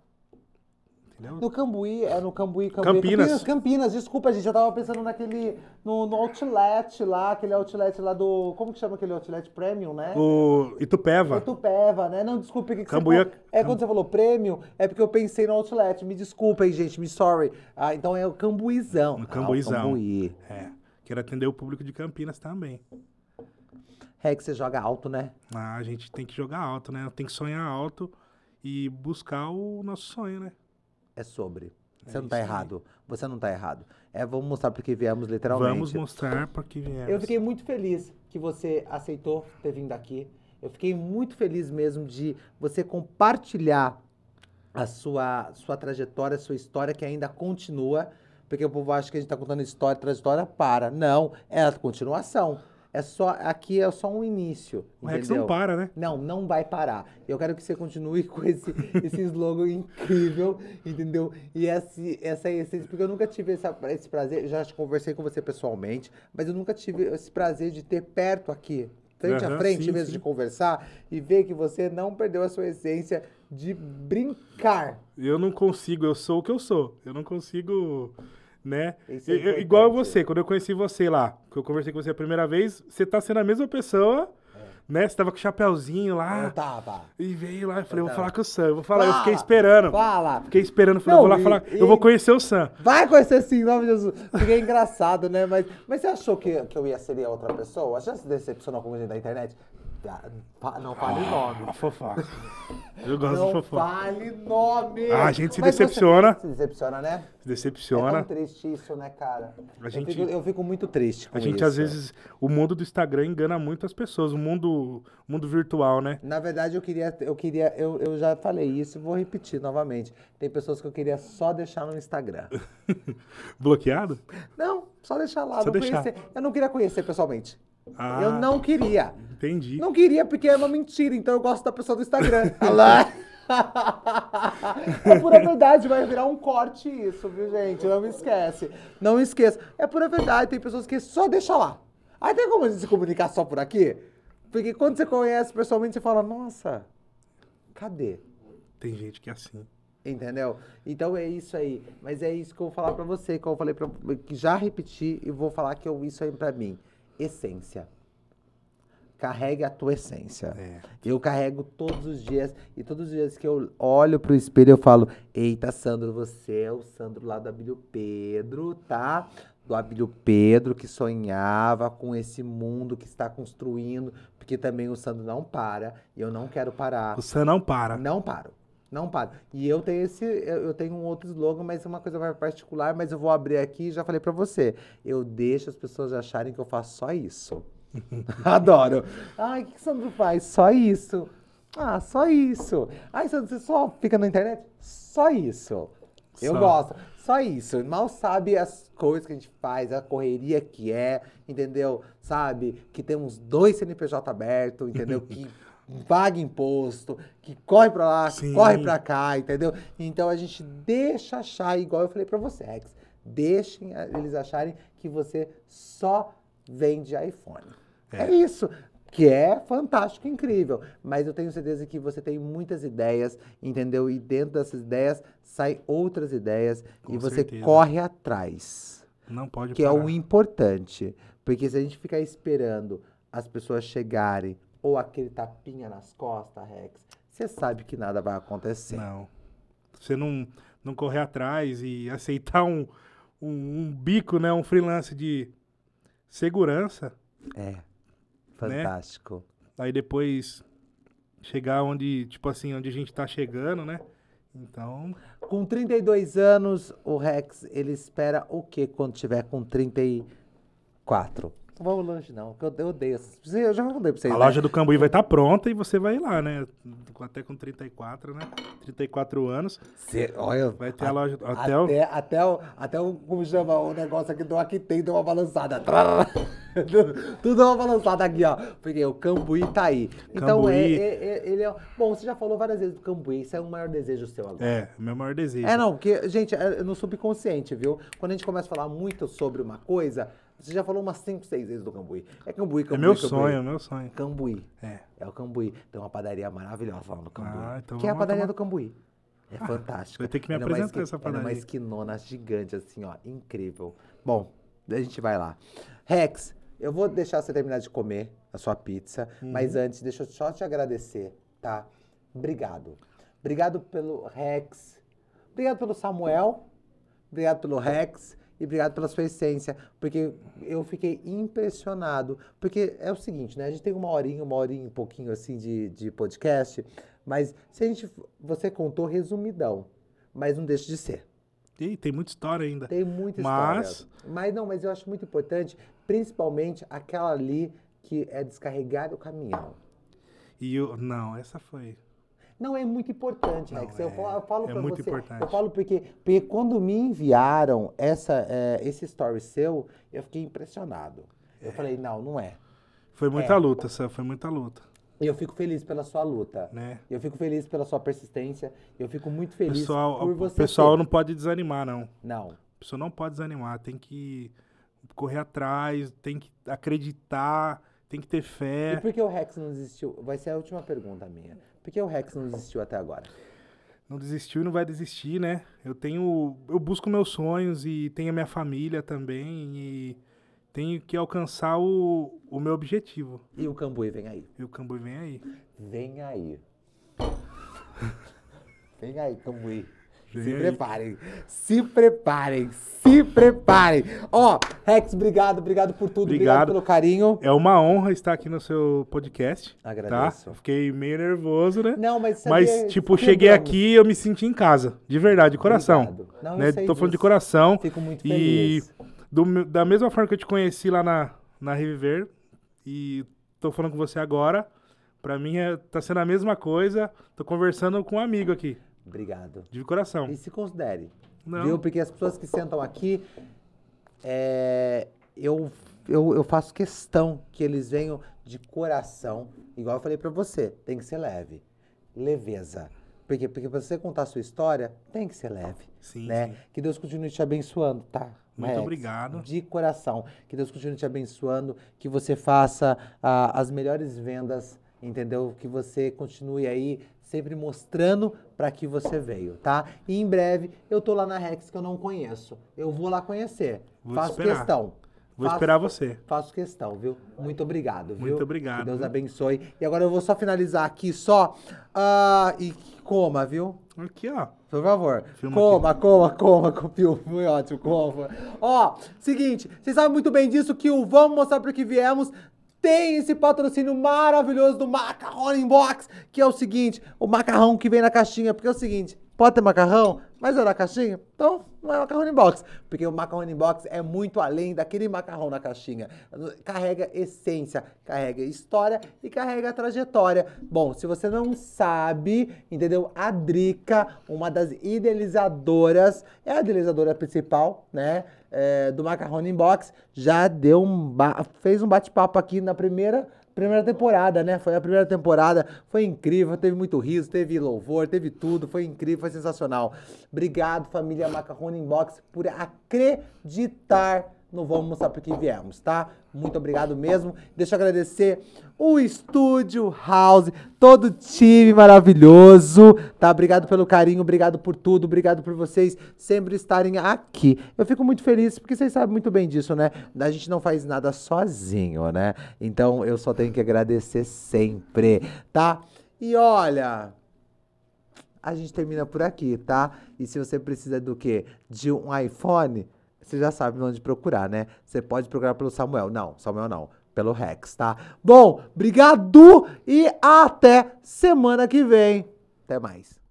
Entendeu?
No Cambuí, é no Cambuí, Cambuí.
Campinas.
Campinas, Campinas, desculpa, gente. Eu tava pensando naquele. No, no outlet lá, aquele outlet lá do. Como que chama aquele outlet premium, né?
O Itupeva.
Itupeva, né? Não, desculpa, o que, que
Cambuí
você
é-?
É quando você falou prêmio, é porque eu pensei no outlet. Me desculpa aí, gente, me sorry. Ah, então é o Cambuizão.
No Cambuizão.
Ah, Cambuí.
É. Quero atender o público de Campinas também.
É que você joga alto, né?
Ah, a gente tem que jogar alto, né? Tem que sonhar alto e buscar o nosso sonho, né?
É sobre. Você não
isso
tá
aí.
errado. Você não tá errado. É, vamos mostrar porque viemos literalmente.
Vamos mostrar para que viemos.
Eu fiquei muito feliz que você aceitou ter vindo aqui. Eu fiquei muito feliz mesmo de você compartilhar a sua, sua trajetória, a sua história que ainda continua. Porque o povo acha que a gente tá contando história, trajetória, para. Não, é a continuação. É só, aqui é só um início.
O Rex não para, né?
Não, não vai parar. Eu quero que você continue com esse, esse slogan incrível, entendeu? E esse, essa essência, porque eu nunca tive essa- esse prazer, já conversei com você pessoalmente, mas eu nunca tive esse prazer de ter perto aqui, frente a
Aham,
frente
sim,
mesmo,
sim.
de conversar e ver que você não perdeu a sua essência de brincar.
Eu não consigo, eu sou o que eu sou. Eu não consigo, né?
Isso é
Eu- eu- igual você, quando eu conheci você lá, que eu conversei com você a primeira vez, você tá sendo a mesma pessoa, né? Você tava com o chapéuzinho lá.
Não tava.
E veio lá, eu falei, eu vou falar com o Sam, eu vou falar, eu fiquei
Fala,
esperando.
Fala.
Fiquei esperando, falei,
Não,
eu vou lá
e-
falar,
e-
eu vou conhecer o Sam.
Vai conhecer sim, em nome de Jesus. Fiquei engraçado, né? Mas, mas você achou que, que eu ia ser a outra pessoa? Já se decepcionou com gente da internet? Ah, Não fale nome.
A fofoca. Eu gosto de
Não
fofoca.
fale nome.
Ah, a gente se
Mas você
decepciona.
Se decepciona, né?
Se
É tão
decepciona.
triste isso, né, cara?
A
Eu
gente-
fico- eu, fico, muito triste
A gente,
isso.
às vezes, o mundo do Instagram engana muito as pessoas, o mundo, mundo virtual, né?
Na verdade, eu queria, eu queria, eu, eu já falei isso e vou repetir novamente. Tem pessoas que eu queria só deixar no Instagram.
Bloqueado?
Não, só deixar lá.
Só
não
deixar.
Conhecer. Eu não queria conhecer pessoalmente.
Ah.
Eu não queria.
Entendi.
Não queria porque é uma mentira, então eu gosto da pessoa do Instagram. Lá. É pura verdade, vai virar um corte isso, viu, gente? Não me esquece. Não esqueça. É pura verdade, tem pessoas que só deixa lá. Aí tem como a gente se comunicar só por aqui? Porque quando você conhece pessoalmente, você fala, nossa, cadê?
Tem gente que é assim.
Entendeu? Então é isso aí. Mas é isso que eu vou falar pra você, que eu falei pra que já repeti e vou falar que eu, isso aí pra mim. Essência. Carregue a tua essência.
É.
Eu carrego todos os dias e todos os dias que eu olho pro espelho eu falo: Eita, Sandro, você é o Sandro lá do Abílio Pedro, tá? Do Abílio Pedro que sonhava com esse mundo que está construindo, porque também o Sandro não para e eu não quero parar.
O Sam não para.
Não paro. Não paro. E eu tenho esse, eu tenho um outro slogan, mas é uma coisa mais particular, mas eu vou abrir aqui e já falei pra você. Eu deixo as pessoas acharem que eu faço só isso. Adoro. Ai, o que que o Sandro faz? Só isso. Ah, só isso. Ai, Sandro, você só fica na internet? Só isso. Eu
Só.
gosto. Só isso. Mal sabe as coisas que a gente faz, a correria que é, entendeu? Sabe? Que temos dois CNPJ abertos, entendeu? Que paga imposto, que corre pra lá,
Sim.
corre pra cá, entendeu? Então a gente deixa achar, igual eu falei pra você, Rex, deixem eles acharem que você só vende iPhone. É,
É.
isso. Que é fantástico, incrível. Mas eu tenho certeza que você tem muitas ideias, entendeu? E dentro dessas ideias saem outras ideias
Com
e você
certeza.
corre atrás.
Não pode
Que é
parar.
o importante. Porque se a gente ficar esperando as pessoas chegarem ou aquele tapinha nas costas, Rex, você sabe que nada vai acontecer.
Não. Você não, não correr atrás e aceitar um, um, um bico, né? Um freelance de segurança.
É. Fantástico.
Aí depois chegar onde, tipo assim, onde a gente tá chegando, né? Então,
Com 32 anos, o Rex, ele espera o quê quando tiver com 34? Não vamos longe, não, porque eu, odeio essas. Eu já mandei pra vocês.
a
né?
loja do Cambuí vai estar pronta e você vai ir lá, né? Até com 34, né? 34 anos.
Cê- olha,
Vai ter a loja- até o-
até, até, o, até o. Como chama o negócio aqui do aqui tem, deu uma balançada. Tudo deu uma balançada aqui, ó. Porque o Cambuí tá aí. Então, é,
Cambuí.
é- é- ele é. Bom, você já falou várias vezes do Cambuí, isso é o maior desejo seu agora.
É, meu maior desejo.
É, não, porque, gente, é no subconsciente, viu? Quando a gente começa a falar muito sobre uma coisa, você já falou umas 5, 6 vezes do Cambuí. É Cambuí,
É
Cambuí,
meu
Cambuí.
sonho, é meu sonho.
Cambuí.
É.
É o Cambuí. Tem uma padaria maravilhosa lá no Cambuí.
Ah, então
que é a padaria
tomar-
do Cambuí. É fantástica.
vai ter que me
é
apresentar essa
Ela é uma
padaria.
esquinona gigante, assim, ó. Incrível. Bom, a gente vai lá. Rex, eu vou deixar você terminar de comer a sua pizza,
Uhum.
mas antes, deixa eu só te agradecer, tá? Obrigado. Obrigado pelo Rex. Obrigado pelo Samuel. Obrigado pelo Rex. E obrigado pela sua essência, porque eu fiquei impressionado. Porque é o seguinte, né? A gente tem uma horinha, uma horinha, um pouquinho assim de, de podcast, mas se a gente. Você contou resumidão, mas não deixa de ser.
Ih, tem muita história ainda.
Tem muita
Mas-
história. Mas não, mas eu acho muito importante, principalmente aquela ali que é descarregar o caminhão.
E eu. Não, essa foi.
Não, é muito importante,
Não,
Rex. Eu
é-
falo, eu falo
é
pra
muito
você.
importante.
Eu falo porque, porque quando me enviaram essa, é, esse story seu, eu fiquei impressionado. Eu falei, não, não é.
Foi muita
É.
luta, essa foi muita luta,
E eu fico feliz pela sua luta.
né?
Eu fico feliz pela sua persistência. Eu fico muito
O
feliz
pessoal,
por
o
você.
pessoal
ter-
não pode desanimar, não.
Não.
A pessoa não pode desanimar, tem que correr atrás, tem que acreditar, tem que ter
E
fé.
por que o Rex não desistiu? Vai ser a última pergunta minha. Por que o Rex não desistiu até agora?
Não desistiu e não vai desistir, né? Eu tenho, eu busco meus sonhos e tenho a minha família também e tenho que alcançar o, o meu objetivo.
E o Cambuí vem aí.
E o Cambuí vem aí.
Vem aí. Vem aí, Cambuí. Se preparem. Se preparem. Se preparem. Ó, Rex, obrigado. Obrigado por tudo. Obrigado,
Obrigado.
pelo carinho.
É uma honra estar aqui no seu podcast.
Agradeço.
Tá? Fiquei meio nervoso, né?
Não, mas sabia-
Mas, tipo, cheguei
lembramos.
aqui e eu me senti em casa. De verdade, de coração.
Obrigado. Não,
né? Tô falando de
disso.
coração.
Fico muito
E
feliz.
do me- da mesma forma que eu te conheci lá na, na Reviver, e tô falando com você agora, pra mim é, tá sendo a mesma coisa. Tô conversando com um amigo aqui,
Obrigado.
de coração.
E se considere.
Não.
Viu? Porque as pessoas que sentam aqui, é, eu, eu, eu faço questão que eles venham de coração. Igual eu falei pra você, tem que ser leve. Leveza. Por quê? Porque pra você contar a sua história, tem que ser leve.
Sim,
né?
sim.
Que Deus continue te abençoando, tá?
Muito
Rex?
obrigado.
De coração. Que Deus continue te abençoando, que você faça ah, as melhores vendas, entendeu? Que você continue aí sempre mostrando para que você veio, tá? E em breve eu tô lá na Rex que eu não conheço. Eu vou lá conhecer.
Vou
Faço
esperar.
questão.
Vou
Faço-
esperar você.
Faço questão, viu? Muito obrigado, viu?
Muito obrigado,
Que Deus
viu?
abençoe. E agora eu vou só finalizar aqui só. ah, e coma, viu?
Aqui, ó.
Por favor.
Filma
coma, coma, coma, copiou. Foi ótimo, coma. Ó, seguinte, vocês sabem muito bem disso que o Vamos Mostrar Por Que Viemos tem esse patrocínio maravilhoso do Macarrão Inbox, que é o seguinte, o macarrão que vem na caixinha, porque é o seguinte, pode ter macarrão, mas é na caixinha? Então, não é macarrão inbox, porque o macarrão inbox é muito além daquele macarrão na caixinha. Carrega essência, carrega história e carrega trajetória. Bom, se você não sabe, entendeu? A Drica, uma das idealizadoras, é a idealizadora principal, né? É, do Macarrone Inbox, já deu um fez um bate-papo aqui na primeira primeira temporada, né? Foi a primeira temporada, foi incrível, teve muito riso, teve louvor, teve tudo, foi incrível, foi sensacional. Obrigado, família Macarrone Inbox, por acreditar no Vamos Mostrar Por Que Viemos, tá? Muito obrigado mesmo. Deixa eu agradecer o Estúdio House, todo o time maravilhoso, tá? Obrigado pelo carinho, obrigado por tudo, obrigado por vocês sempre estarem aqui. Eu fico muito feliz porque vocês sabem muito bem disso, né? A gente não faz nada sozinho, né? Então eu só tenho que agradecer sempre, tá? E olha, a gente termina por aqui, tá? E se você precisa do quê? De um iPhone, você já sabe onde procurar, né? Você pode procurar pelo Samuel. Não, Samuel não. Pelo Rex, tá? Bom, obrigado e até semana que vem. Até mais.